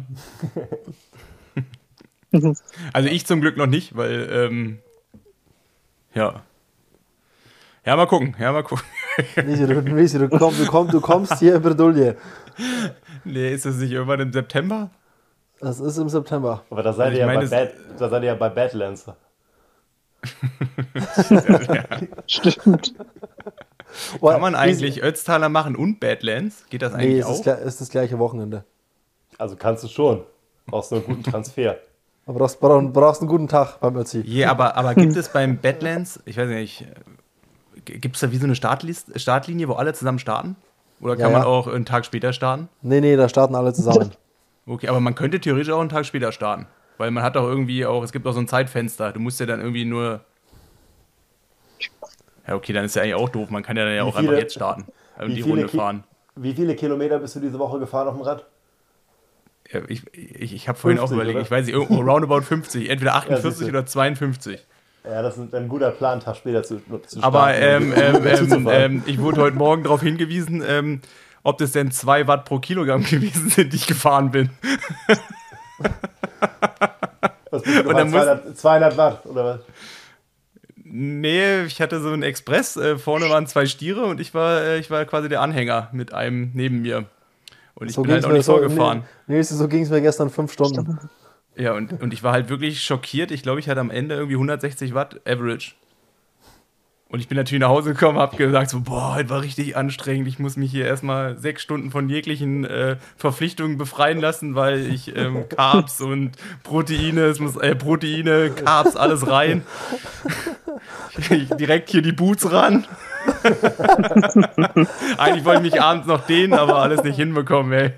also ich zum Glück noch nicht, weil, ähm, ja. Ja, mal gucken, ja, mal gucken. Nisi, du, Nisi, du, komm, du, komm, du kommst hier in Bredouille. Nee, ist das nicht irgendwann im September? Das ist im September. Aber da seid, Also ihr, ja meine, bei Bad, da seid ihr ja bei Badlands. Stimmt. Kann man eigentlich Ötztaler machen und Badlands? Geht das Nee, eigentlich es ist, auch? gleich- ist das gleiche Wochenende. Also kannst du schon. Brauchst nur einen guten Transfer. Aber brauchst, brauchst, brauchst einen guten Tag beim Ötzi. Je, aber, aber gibt es beim Badlands, ich weiß nicht, gibt es da wie so eine Startlist, Startlinie, wo alle zusammen starten? Oder kann Ja, man ja. auch einen Tag später starten? Nee, nee, da starten alle zusammen. Okay, aber man könnte theoretisch auch einen Tag später starten. Weil man hat doch irgendwie auch, es gibt auch so ein Zeitfenster. Du musst ja dann irgendwie nur. Ja, okay, dann ist ja eigentlich auch doof. Man kann ja dann ja auch einfach viele- jetzt starten und wie die viele Runde Ki- fahren. Wie viele Kilometer bist du diese Woche gefahren auf dem Rad? Ja, ich ich, ich habe vorhin auch 50, überlegt, oder? ich weiß nicht, irgendwo roundabout 50, entweder 48 siehst du. oder 52. Ja, das ist ein guter Plan, einen Tag später zu, zu starten. Aber ähm, ähm, ähm, ähm, ich wurde heute Morgen darauf hingewiesen, ähm, ob das denn 2 Watt pro Kilogramm gewesen sind, die ich gefahren bin. was bist du und dann nochmal, 200, 200 Watt, oder was? Nee, ich hatte so einen Express, äh, vorne waren zwei Stiere und ich war, äh, ich war quasi der Anhänger mit einem neben mir. Und ich bin halt auch nicht vorgefahren. Nee, nee, so ging es mir gestern fünf Stunden. Ja, und, und ich war halt wirklich schockiert. Ich glaube, ich hatte am Ende irgendwie 160 Watt Average. Und ich bin natürlich nach Hause gekommen, habe gesagt so, boah, heute war richtig anstrengend. Ich muss mich hier erstmal sechs Stunden von jeglichen äh, Verpflichtungen befreien lassen, weil ich ähm, Carbs und Proteine, es muss äh, Proteine, Carbs, alles rein. Ich, direkt hier die Boots ran. Eigentlich wollte ich mich abends noch dehnen, aber alles nicht hinbekommen, ey.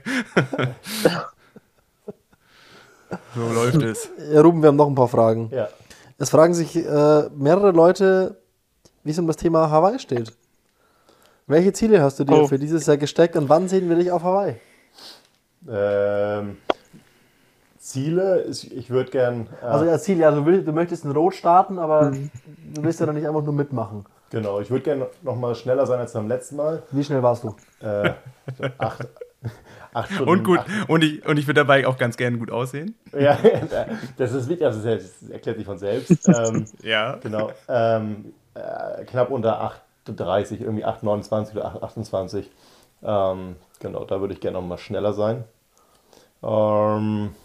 so läuft es. Ja, Ruben, wir haben noch ein paar Fragen. Ja. Es fragen sich äh, mehrere Leute, wie es um das Thema Hawaii steht. Welche Ziele hast du dir Oh. für dieses Jahr gesteckt und wann sehen wir dich auf Hawaii? Ähm, Ziele, ist, ich würde gern. Äh, Also ja, Ziele, also du, willst, du möchtest in Rot starten, aber du willst ja dann nicht einfach nur mitmachen. genau, ich würde gern noch mal schneller sein als beim letzten Mal. Wie schnell warst du? Äh, acht, acht Stunden. Und gut, Acht, und ich, und ich würde dabei auch ganz gerne gut aussehen. ja, das ist wichtig, also das erklärt sich von selbst. Ähm, Ja. Genau. Ähm, äh, knapp unter 8,30, irgendwie 8,29 oder 8,28. Ähm, genau, da würde ich gerne noch mal schneller sein. Ähm,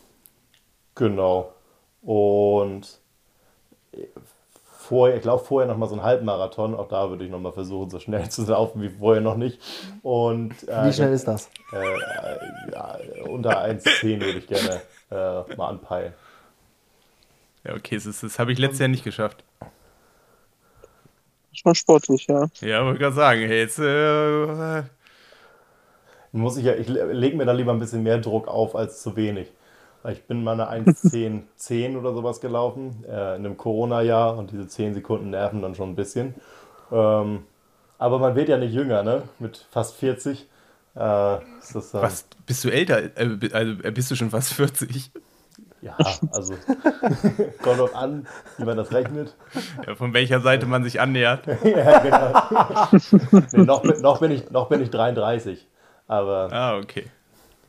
genau. Und äh, vorher, ich glaube vorher noch mal so einen Halbmarathon. Auch da würde ich noch mal versuchen, so schnell zu laufen wie vorher noch nicht. Und äh, Wie schnell ist das? äh, ja, unter 1,10 würde ich gerne äh, mal anpeilen. Ja, okay, das, das habe ich letztes Jahr nicht geschafft. Schon sportlich, ja. Ja, wollte gerade sagen, hey, jetzt, äh, muss ich ja, ich lege mir da lieber ein bisschen mehr Druck auf als zu wenig. Ich bin mal eine 1,10 10 oder sowas gelaufen äh, in einem Corona-Jahr und diese 10 Sekunden nerven dann schon ein bisschen. Ähm, aber man wird ja nicht jünger, ne? Mit fast 40. Äh, ist das, dann- was, bist du älter? Äh, also äh, bist du schon fast 40? Ja, also kommt drauf an, wie man das rechnet. Ja, von welcher Seite man sich annähert? ja, genau. nee, noch, bin- noch, bin ich, noch bin ich 33. Aber Ah, okay.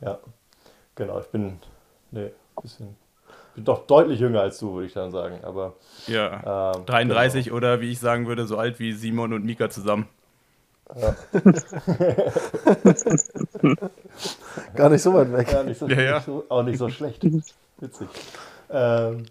Ja, genau, ich bin nee, bisschen, bin doch deutlich jünger als du, würde ich dann sagen. Aber Ja. ähm, 33 oder wie ich sagen würde, so alt wie Simon und Mika zusammen. Gar nicht so weit weg. Genau. Ja, nicht so, Ja, ja. Nicht so, auch nicht so schlecht. Witzig. Ähm,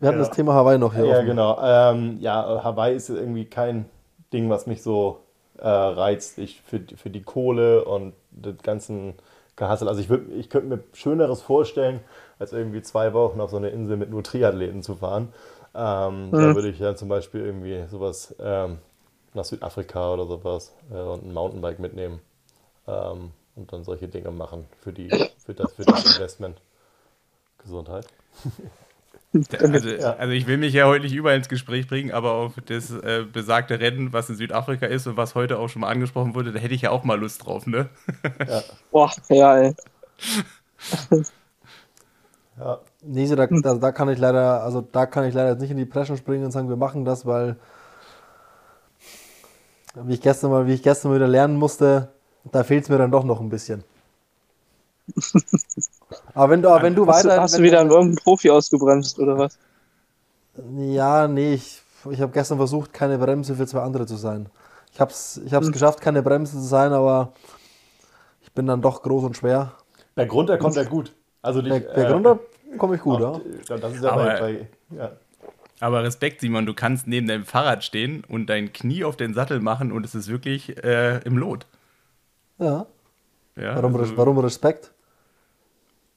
Wir hatten Ja. das Thema Hawaii noch hier. ja, offen. genau. Ähm, ja, Hawaii ist irgendwie kein Ding, was mich so äh, reizt. Ich, für, für die Kohle und den ganzen Gehassel. Also ich, würd, ich könnte mir Schöneres vorstellen, als irgendwie zwei Wochen auf so eine Insel mit nur Triathleten zu fahren. Ähm, Da würde ich ja zum Beispiel irgendwie sowas ähm, nach Südafrika oder sowas äh, und ein Mountainbike mitnehmen. Ähm, und dann solche Dinge machen für, die, für, das, für das Investment. Gesundheit. Also, also ich will mich ja heute nicht überall ins Gespräch bringen, aber auf das äh, besagte Rennen, was in Südafrika ist und was heute auch schon mal angesprochen wurde, da hätte ich ja auch mal Lust drauf, ne? Boah, ja, ey. Ja, nee, so da, da, da kann ich leider, also da kann ich leider jetzt nicht in die Preschen springen und sagen, wir machen das, weil wie ich gestern mal, wie ich gestern mal wieder lernen musste, da fehlt es mir dann doch noch ein bisschen. Aber wenn du, aber wenn du Hast, du, weiter. hast du wenn wieder an irgendeinem Profi ausgebremst oder was? Ja, nee, ich, ich habe gestern versucht, keine Bremse für zwei andere zu sein. Ich habe es ich hab's geschafft, keine Bremse zu sein, aber ich bin dann doch groß und schwer. Berg runter kommt er gut. Also die, Der, der Grund komme ich gut, ja. auch, Das ist ja Aber- bei, bei ja. Aber Respekt, Simon, du kannst neben deinem Fahrrad stehen und dein Knie auf den Sattel machen und es ist wirklich äh, im Lot. ja. Ja, Warum, also, warum Respekt?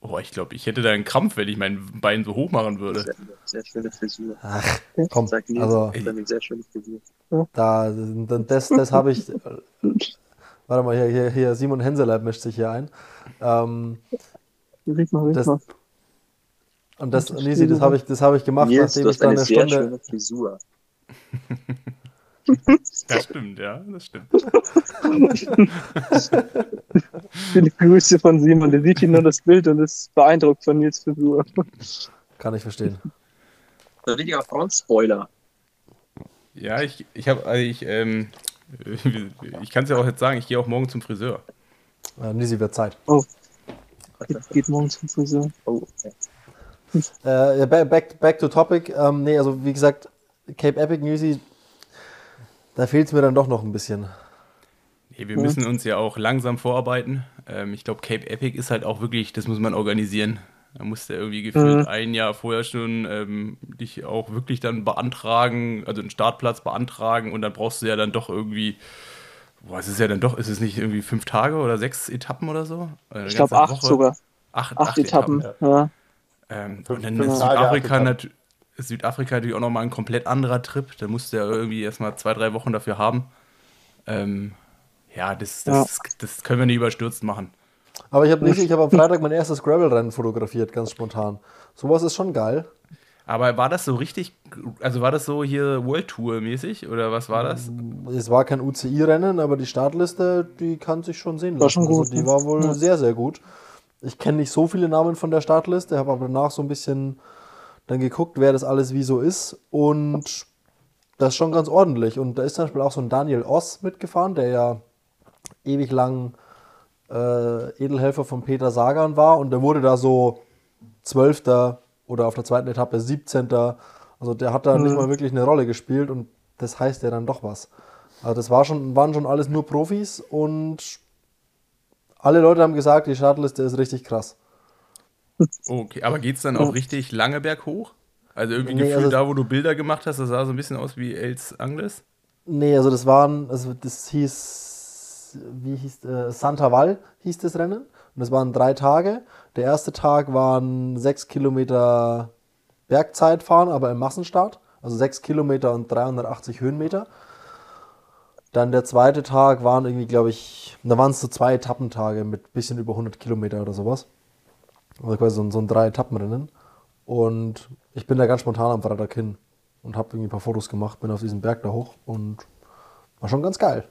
Oh, ich glaube, ich hätte da einen Krampf, wenn ich mein Bein so hoch machen würde. Sehr, sehr schöne Frisur. Ach, komm, Sag Nils, also das ist eine sehr schöne Frisur. da, das, das habe ich. Warte mal, hier, hier, hier Simon Henseleib mischt sich hier ein. Ähm, Red mal, red Das- mal. und das, Nisi, das habe ich, das habe ich gemacht, Nils, nachdem ich dann eine Stunde. schöne Frisur. Das stimmt, ja, das stimmt. Viele Grüße von Simon. Der sieht hier nur das Bild und ist beeindruckt von Nils Frisur. Kann ich verstehen. Ein richtiger Frontspoiler. Ja, ich, ich habe, also ich, ähm, ich kann es ja auch jetzt sagen, ich gehe auch morgen zum Friseur. Äh, Nisi wird Zeit. Geht, geht morgen zum Friseur. Oh, okay. Äh, back, back to topic. Ähm, nee, also wie gesagt, Cape Epic Nisi, da fehlt es mir dann doch noch ein bisschen. Nee, wir müssen uns ja auch langsam vorarbeiten. Ähm, ich glaube, Cape Epic ist halt auch wirklich, das muss man organisieren. Da musst du irgendwie gefühlt Mhm. ein Jahr vorher schon ähm, dich auch wirklich dann beantragen, also einen Startplatz beantragen und dann brauchst du ja dann doch irgendwie, boah, es ist ja dann doch, ist es nicht irgendwie fünf Tage oder sechs Etappen oder so? Oder eine Ich glaube acht Woche? sogar. Acht, Acht Etappen. Ja. Ähm, Fünf- und dann fünf ist acht Südafrika, Etappen. Südafrika natürlich auch nochmal ein komplett anderer Trip. Da musst du ja irgendwie erstmal zwei, drei Wochen dafür haben. Ähm, ja, das, das, das können wir nicht überstürzt machen. Aber ich habe nicht, ich habe am Freitag mein erstes Gravel-Rennen fotografiert, ganz spontan. Sowas ist schon geil. Aber war das so richtig, also war das so hier World Tour mäßig oder was war das? Es war kein UCI-Rennen, aber die Startliste, die kann sich schon sehen War schon gut, Also die ne? war wohl Ja. sehr, sehr gut. Ich kenne nicht so viele Namen von der Startliste, habe aber danach so ein bisschen dann geguckt, wer das alles wie so ist. Und das ist schon ganz ordentlich. Und da ist zum Beispiel auch so ein Daniel Oss mitgefahren, der ja ewig lang äh, Edelhelfer von Peter Sagan war. Und der wurde da so Zwölfter oder auf der zweiten Etappe 17. Also der hat da nicht mal wirklich eine Rolle gespielt und das heißt ja dann doch was. Also das war schon, waren schon alles nur Profis und alle Leute haben gesagt, die Startliste ist richtig krass. Okay, aber geht es dann auch richtig lange berghoch? Also irgendwie Nee, gefühlt also- da, wo du Bilder gemacht hast, das sah so ein bisschen aus wie Els Angles. Nee, also das waren, also das hieß, wie hieß, äh, Santa Val hieß das Rennen. Und das waren drei Tage. Der erste Tag waren sechs Kilometer Bergzeitfahren, aber im Massenstart. Also sechs Kilometer und 380 Höhenmeter. Dann der zweite Tag waren irgendwie, glaube ich, da waren es so zwei Etappentage mit bisschen über 100 Kilometer oder sowas. Also quasi so, ein- so ein drei Etappenrennen. Und ich bin da ganz spontan am Freitag hin und habe irgendwie ein paar Fotos gemacht, bin auf diesen Berg da hoch und war schon ganz geil.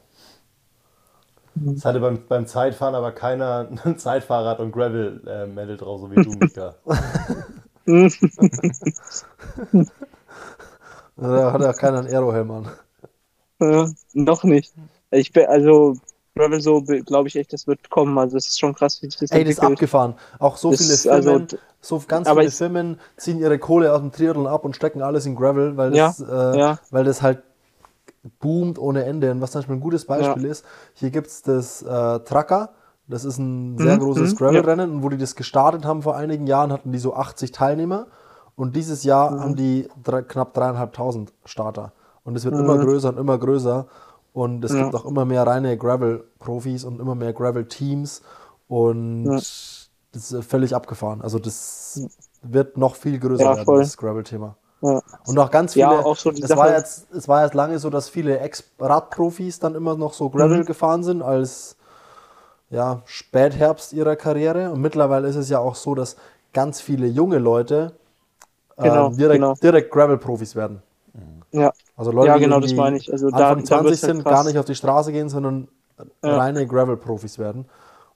Es hatte beim, beim Zeitfahren aber keiner ein Zeitfahrrad und Gravel-Medal drauf, so wie du, Mika. Da hat ja keiner einen Aerohelm an. Ja, noch nicht. Ich bin, also, Gravel so, glaube ich echt, das wird kommen. Also, es ist schon krass, wie sich das Ey, das ist abgefahren. Auch so Das viele also- Firmen, so ganz aber viele Firmen ziehen ihre Kohle aus dem Triathlon ab und stecken alles in Gravel, weil das, äh, ja. weil das halt boomt ohne Ende. Und was zum Beispiel ein gutes Beispiel ist, hier gibt es das äh, Tracker. Das ist ein sehr Mhm, großes mhm, Gravel-Rennen. Und wo die das gestartet haben vor einigen Jahren, hatten die so 80 Teilnehmer. Und dieses Jahr Mhm. haben die drei, knapp dreieinhalbtausend Starter. Und es wird Mhm. immer größer und immer größer. Und es Ja. gibt auch immer mehr reine Gravel-Profis und immer mehr Gravel-Teams. Und Ja. das ist völlig abgefahren. Also das wird noch viel größer Ja, werden, das Gravel-Thema. Ja. Und auch ganz viele, Ja, auch so die es, Sache- war jetzt, es war jetzt lange so, dass viele Ex-Radprofis dann immer noch so Gravel Mhm. gefahren sind als ja, Spätherbst ihrer Karriere. Und mittlerweile ist es ja auch so, dass ganz viele junge Leute Genau, ähm, direkt, genau. direkt Gravel-Profis werden. Ja, Also Leute, ja die genau, das meine ich. Also da, Anfang da 20 wird's halt sind, krass. gar nicht auf die Straße gehen, sondern Ja. reine Gravel-Profis werden.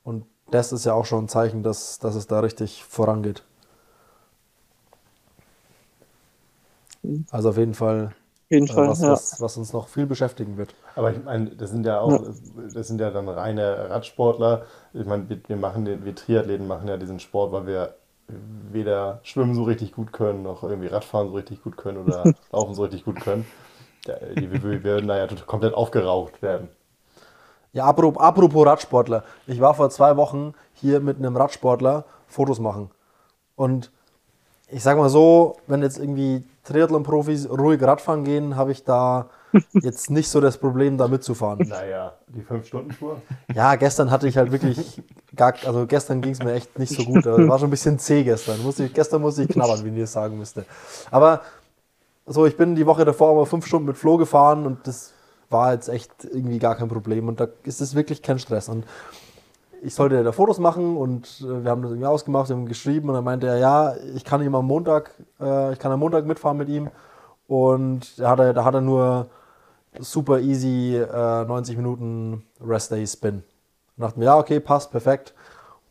Und das ist ja auch schon ein Zeichen, dass, dass es da richtig vorangeht. Also auf jeden Fall Auf jeden äh, Fall, was, ja. was, was uns noch viel beschäftigen wird. Aber ich meine, das sind ja auch, das sind ja dann reine Radsportler. Ich meine, wir, wir machen den, wir Triathleten machen ja diesen Sport, weil wir weder schwimmen so richtig gut können, noch irgendwie Radfahren so richtig gut können oder laufen so richtig gut können. Ja, die, wir, würden da ja komplett aufgeraucht werden. Ja, apropos, apropos Radsportler. Ich war vor zwei Wochen hier mit einem Radsportler Fotos machen. Und ich sag mal so, wenn jetzt irgendwie Triathlon-Profis ruhig Radfahren gehen, habe ich da jetzt nicht so das Problem, da mitzufahren. Naja, die 5-Stunden-Tour. Ja, gestern hatte ich halt wirklich gar, also gestern ging es mir echt nicht so gut. Also war schon ein bisschen zäh gestern. Musste ich, gestern musste ich knabbern, wie ihr es sagen müsste. Aber so, ich bin die Woche davor aber fünf Stunden mit Flo gefahren und das war jetzt echt irgendwie gar kein Problem. Und da ist es wirklich kein Stress. Und ich sollte da Fotos machen und äh, wir haben das irgendwie ausgemacht, wir haben geschrieben und dann meinte er, ja, ich kann ihm am Montag, äh, ich kann am Montag mitfahren mit ihm. Und da hat er, da hat er nur super easy äh, 90 Minuten Rest Day Spin. Und dachten wir, ja, okay, passt, perfekt.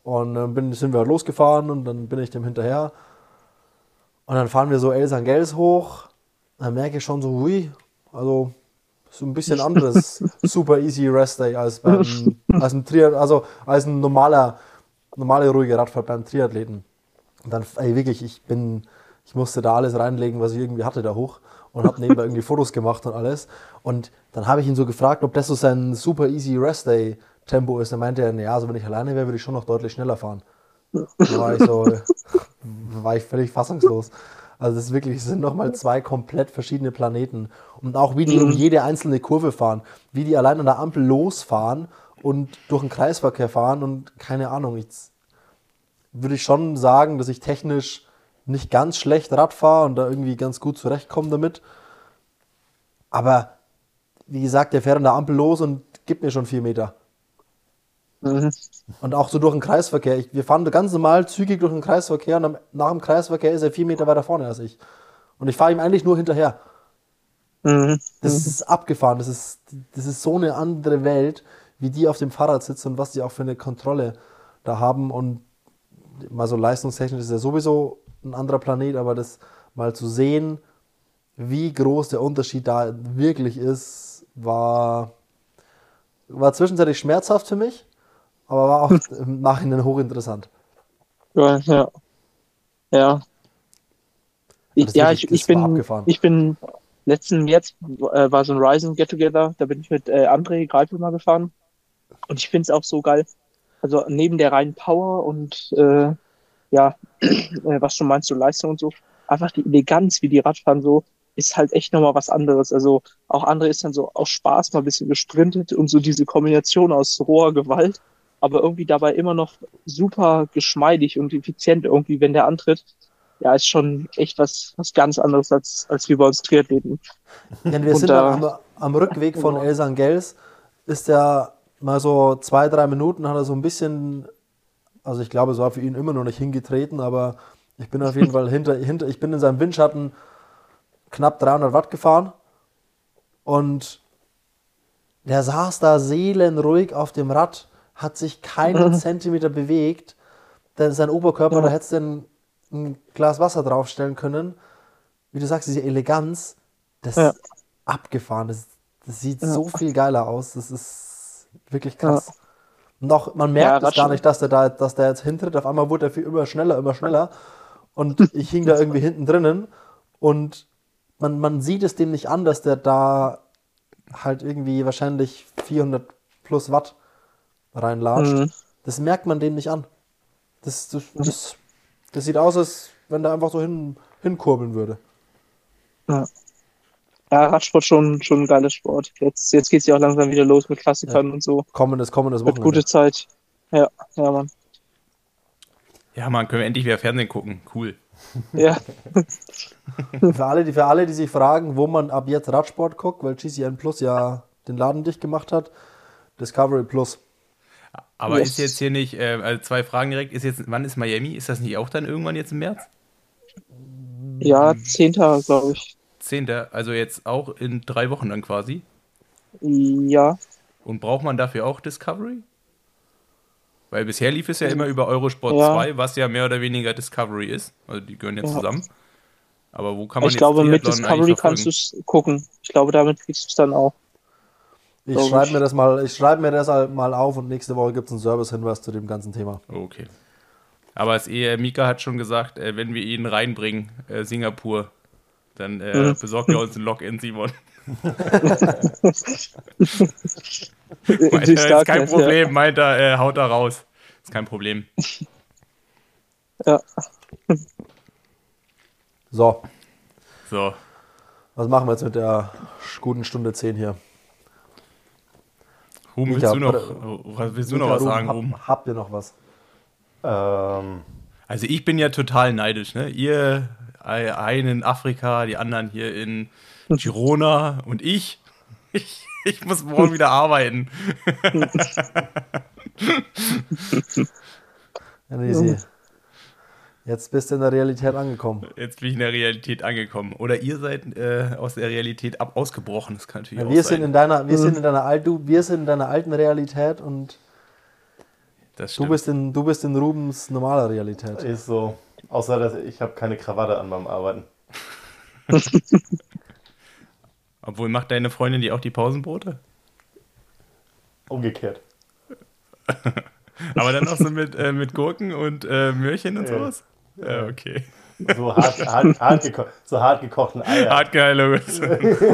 Und dann bin, sind wir halt losgefahren und dann bin ich dem hinterher. Und dann fahren wir so El Sangels hoch. Dann merke ich schon so, hui, also so ein bisschen anderes super easy Rest Day als beim als ein Triath also als ein normaler normale ruhige Radfahrt beim Triathleten. Und dann ey, wirklich, ich bin ich musste da alles reinlegen, was ich irgendwie hatte da hoch und habe nebenbei irgendwie Fotos gemacht und alles. Und dann habe ich ihn so gefragt, ob das so sein super easy Rest Day Tempo ist. Dann meinte er, ja, also wenn ich alleine wäre, würde ich schon noch deutlich schneller fahren. Da war ich so, war ich völlig fassungslos. Also das ist wirklich, es sind nochmal zwei komplett verschiedene Planeten. Und auch wie die um jede einzelne Kurve fahren, wie die allein an der Ampel losfahren und durch den Kreisverkehr fahren und keine Ahnung. Jetzt würde ich schon sagen, dass ich technisch nicht ganz schlecht Rad fahre und da irgendwie ganz gut zurechtkomme damit. Aber wie gesagt, der fährt an der Ampel los und gibt mir schon vier Meter. Mhm. Und auch so durch den Kreisverkehr. Ich, wir fahren ganz normal zügig durch den Kreisverkehr und nach dem Kreisverkehr ist er vier Meter weiter vorne als ich. Und ich fahre ihm eigentlich nur hinterher. Mhm. Das ist abgefahren. Das ist, das ist so eine andere Welt, wie die auf dem Fahrrad sitzen und was die auch für eine Kontrolle da haben. Und mal so leistungstechnisch ist ja sowieso ein anderer Planet, aber das mal zu sehen, wie groß der Unterschied da wirklich ist, war, war zwischenzeitlich schmerzhaft für mich, aber war auch im Nachhinein hochinteressant. Ja, ja. Ja. Ich, ja, ich, ich bin, abgefahren. ich bin letzten jetzt äh, war so ein Rising Get Together, da bin ich mit äh, André Greipel mal gefahren. Und ich finde es auch so geil. Also neben der reinen Power und äh, ja, äh, was schon meinst du, Leistung und so, einfach die Eleganz, wie die Radfahren so, ist halt echt nochmal was anderes. Also auch André ist dann so aus Spaß mal ein bisschen gesprintet und so diese Kombination aus roher Gewalt, aber irgendwie dabei immer noch super geschmeidig und effizient irgendwie, wenn der antritt. Ja, ist schon echt was, was ganz anderes als, als wie bei uns Triathleten. Ja, wir Und sind da- am, am Rückweg von Genau. El Sangels, ist er mal so zwei, drei Minuten, hat er so ein bisschen, also ich glaube, es war für ihn immer noch nicht hingetreten, aber ich bin auf jeden Fall hinter, hinter, ich bin in seinem Windschatten knapp 300 Watt gefahren und der saß da seelenruhig auf dem Rad, hat sich keinen Zentimeter bewegt, denn sein Oberkörper, da hättest du ein, ein Glas Wasser draufstellen können. Wie du sagst, diese Eleganz, das Ja. ist abgefahren. Das, das sieht so viel geiler aus. Das ist wirklich krass. Und auch, man merkt Ja, es gar nicht, dass der da, dass der jetzt hintritt. Auf einmal wurde er viel immer schneller, immer schneller. Und ich hing da irgendwie hinten drinnen. Und man, man sieht es dem nicht an, dass der da halt irgendwie wahrscheinlich 400 plus Watt reinlatscht. Mhm. Das merkt man dem nicht an. Das, das, das, das sieht aus, als wenn der einfach so hin, hinkurbeln würde. Ja, Radsport schon, schon ein geiler Sport. Jetzt, jetzt geht's ja auch langsam wieder los mit Klassikern und so. Kommendes, kommendes Wochenende. gute Zeit. Ja, ja, Mann. Ja, man, können wir endlich wieder Fernsehen gucken. Cool. Ja, Für alle, die, für alle, die sich fragen, wo man ab jetzt Radsport guckt, weil GCN Plus ja den Laden dicht gemacht hat, Discovery Plus. Aber Yes. ist jetzt hier nicht, äh, also zwei Fragen direkt, ist jetzt, wann ist Miami? Ist das nicht auch dann irgendwann jetzt im März? Ja, Zehnter, glaube ich. 10. Also jetzt auch in drei Wochen dann quasi. Ja, Und braucht man dafür auch Discovery? Weil bisher lief es ja immer über Eurosport Ja. 2, was ja mehr oder weniger Discovery ist. Also die gehören ja Ja. zusammen. Aber wo kann man ich glaube, mit Discovery kannst du es gucken. Ich glaube, damit kriegst du es dann auch. Ich Glaub schreibe mir das mal, ich schreibe mir das halt mal auf und nächste Woche gibt es einen Service-Hinweis zu dem ganzen Thema. Okay. Aber es eh, Mika hat schon gesagt, äh, wenn wir ihn reinbringen, äh, Singapur, dann äh, Mhm. besorgt er uns ein Login, Simon. Meint er, ist kein Problem, meint er, äh, haut da raus. Ist kein Problem. Ja. So, So. was machen wir jetzt mit der guten Stunde 10 hier? Ruben, willst du noch, oder- was willst du noch was Ruben, sagen, hab- Ruben? Habt ihr noch was? Ähm, Also ich bin ja total neidisch, ne? Ihr äh, einen in Afrika, die anderen hier in Girona und ich. Ich, ich muss morgen wieder arbeiten. Easy. Jetzt bist du in der Realität angekommen. Jetzt bin ich in der Realität angekommen. Oder ihr seid äh, aus der Realität ab ausgebrochen. Das kann natürlich Ja, auch wir sein. sind in deiner, wir sind in deiner alten, du, wir sind in deiner alten Realität und das du bist in, du bist in Rubens normaler Realität. ist so. Außer, dass ich habe keine Krawatte an beim Arbeiten. Obwohl macht deine Freundin die auch die Pausenbrote? Umgekehrt. Aber dann auch so mit, äh, mit Gurken und äh, Möhrchen und Ja. sowas? Ja, okay. So hart, hart, hart, geko so hart gekochten Eier. Hart geil, Logus.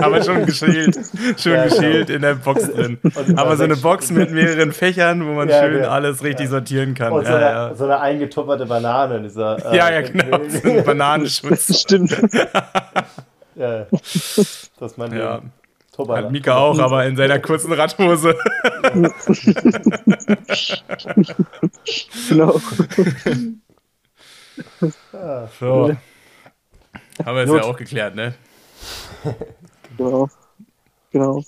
Aber schon geschält. Schon Ja, genau. geschält in der Box drin. Aber so eine Box mit mehreren Fächern, wo man Ja, schön ja. alles richtig sortieren kann. Und so, eine, ja. so eine eingetupperte Banane in dieser. äh, ja, ja, genau. So ein Bananenschutz. Stimmt. ja, das ist mein Ja. Leben. Tupperla. Hat Mika auch, aber in seiner kurzen Radhose. genau. So. Haben wir es ja auch geklärt, ne? genau. Genau.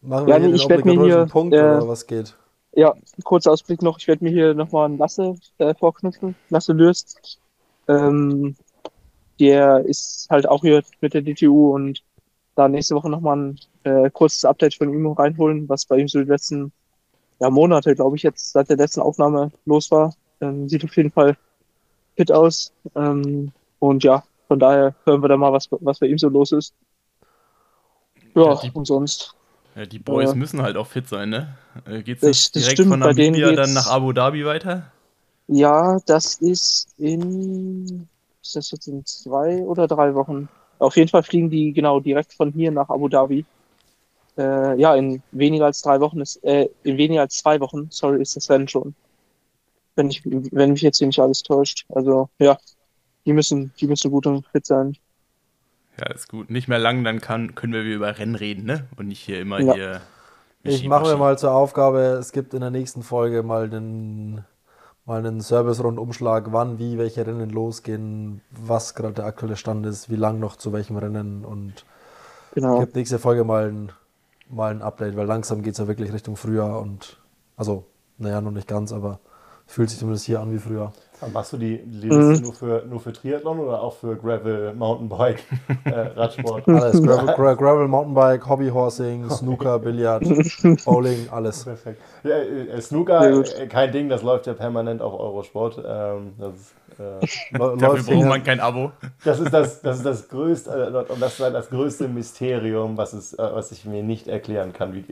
Machen Ja, wir hier nee, den ich werd mir hier, Punkt äh, oder was geht? Ja, kurzer Ausblick noch. Ich werde mir hier nochmal einen Lasse äh, vorknüpfen. Lasse Lürst. Ähm, der ist halt auch hier mit der DTU und da nächste Woche nochmal ein äh, kurzes Update von ihm reinholen, was bei ihm so die letzten ja, Monate, glaube ich, jetzt seit der letzten Aufnahme los war. Ähm, sieht auf jeden Fall fit aus. Ähm, und ja, von daher hören wir da mal, was, was bei ihm so los ist. Ja, Ja, die- und sonst. Ja, die Boys Ja. müssen halt auch fit sein, ne? Äh, Geht's nicht direkt stimmt, von Namibia dann nach Abu Dhabi weiter? Ja, das ist in, ist das jetzt in zwei oder drei Wochen? Auf jeden Fall fliegen die genau direkt von hier nach Abu Dhabi. Äh, ja, in weniger als drei Wochen ist, äh, in weniger als zwei Wochen, sorry, ist das Rennen schon. Wenn ich, wenn mich jetzt hier nicht alles täuscht. Also, ja, die müssen, die müssen gut und fit sein. Ja, ist gut. Nicht mehr lang, dann kann, können wir wieder über Rennen reden, ne? Und nicht hier immer Ja. hier. Ich mache mir mal zur Aufgabe, es gibt in der nächsten Folge mal einen, mal einen Service-Rundumschlag, wann, wie, welche Rennen losgehen, was gerade der aktuelle Stand ist, wie lang noch zu welchem Rennen und Genau. gibt nächste Folge mal ein, mal ein Update, weil langsam geht es ja wirklich Richtung Frühjahr und also, naja, noch nicht ganz, aber fühlt sich zumindest hier an wie früher. Machst du die, die Mhm. Liste nur, für, nur für Triathlon oder auch für Gravel, Mountainbike, äh, Radsport? Alles, Gravel, Gra Gravel Mountainbike, Hobbyhorsing, Snooker, Billard, Bowling, alles. Perfekt. Ja, äh, Sehr Snooker, äh, kein Ding, das läuft ja permanent auf Eurosport. Ähm, das, ist, äh, Dafür läuft braucht man kein Abo. das ist das, das ist das größte, äh, und das ist das größte Mysterium, was, es, äh, was ich mir nicht erklären kann. Wie,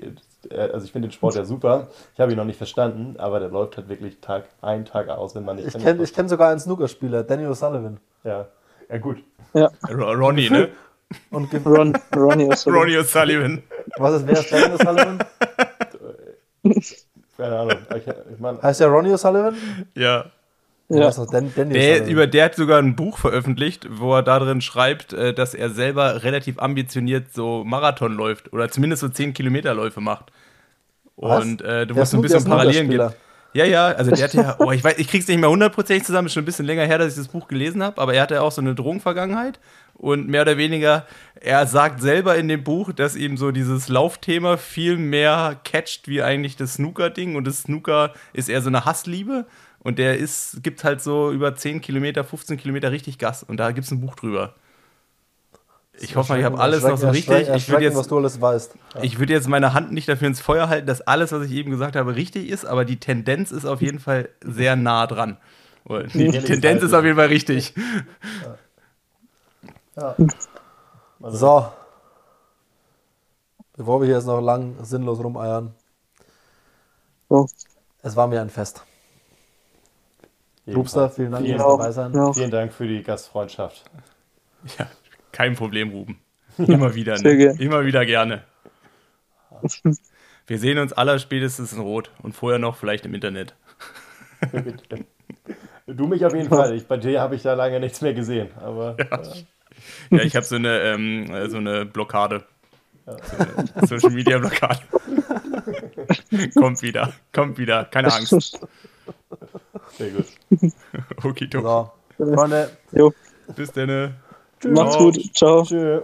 äh, also ich finde den Sport ja super. Ich habe ihn noch nicht verstanden, aber der läuft halt wirklich Tag ein, Tag aus, wenn man nicht. Ich kenne ich kenn sogar einen Snookerspieler, Daniel O'Sullivan. ja. ja, gut. R Ronny, ne? Und Ron, Ronnie ist so. Ronny O'Sullivan. was ist, wer ist Daniel O'Sullivan? Keine Ahnung. Ich, ich meine, Heißt der Ronnie O'Sullivan? Ja. Ja, ist noch Dan Daniel Der, über, der hat sogar ein Buch veröffentlicht, wo er da drin schreibt, äh, dass er selber relativ ambitioniert so Marathon läuft oder zumindest so 10 Kilometerläufe macht. Was? Und äh, du musst so ein bisschen Parallelen geben. Ja, ja, also der hat ja, oh, ich weiß, ich krieg's nicht mehr hundertprozentig zusammen, ist schon ein bisschen länger her, dass ich das Buch gelesen habe, aber er hatte auch so eine Drogenvergangenheit und mehr oder weniger, er sagt selber in dem Buch, dass ihm so dieses Laufthema viel mehr catcht wie eigentlich das Snooker-Ding und das Snooker ist eher so eine Hassliebe Und der ist, gibt halt so über 10 Kilometer, 15 Kilometer richtig Gas. Und da gibt es ein Buch drüber. Ich hoffe mal, ich habe alles noch so richtig. Ich würde jetzt, was du alles weißt. ich würde jetzt meine Hand nicht dafür ins Feuer halten, dass alles, was ich eben gesagt habe, richtig ist, aber die Tendenz ist auf jeden Fall sehr nah dran. Die, die Tendenz ist auf jeden Fall richtig. Ja. Also, So. Bevor wir hier jetzt noch lang sinnlos rumeiern. So. Es war mir ein Fest. Rupster, vielen Dank fürs dabei sein. Ja, vielen Dank für die Gastfreundschaft. Ja, kein Problem, Ruben. Immer wieder. Ne? Immer wieder gerne. Wir sehen uns aller spätestens in Rot und vorher noch vielleicht im Internet. Du mich auf jeden Fall. Ich, bei dir habe ich da lange nichts mehr gesehen. Aber äh, Ja, ich habe so eine, ähm, äh, so eine Blockade. So eine Social Media Blockade. kommt wieder, kommt wieder, keine Angst. Sehr gut. Okidok. So. Freunde. Jo. Bis dann. Macht's gut. Ciao. Tschö.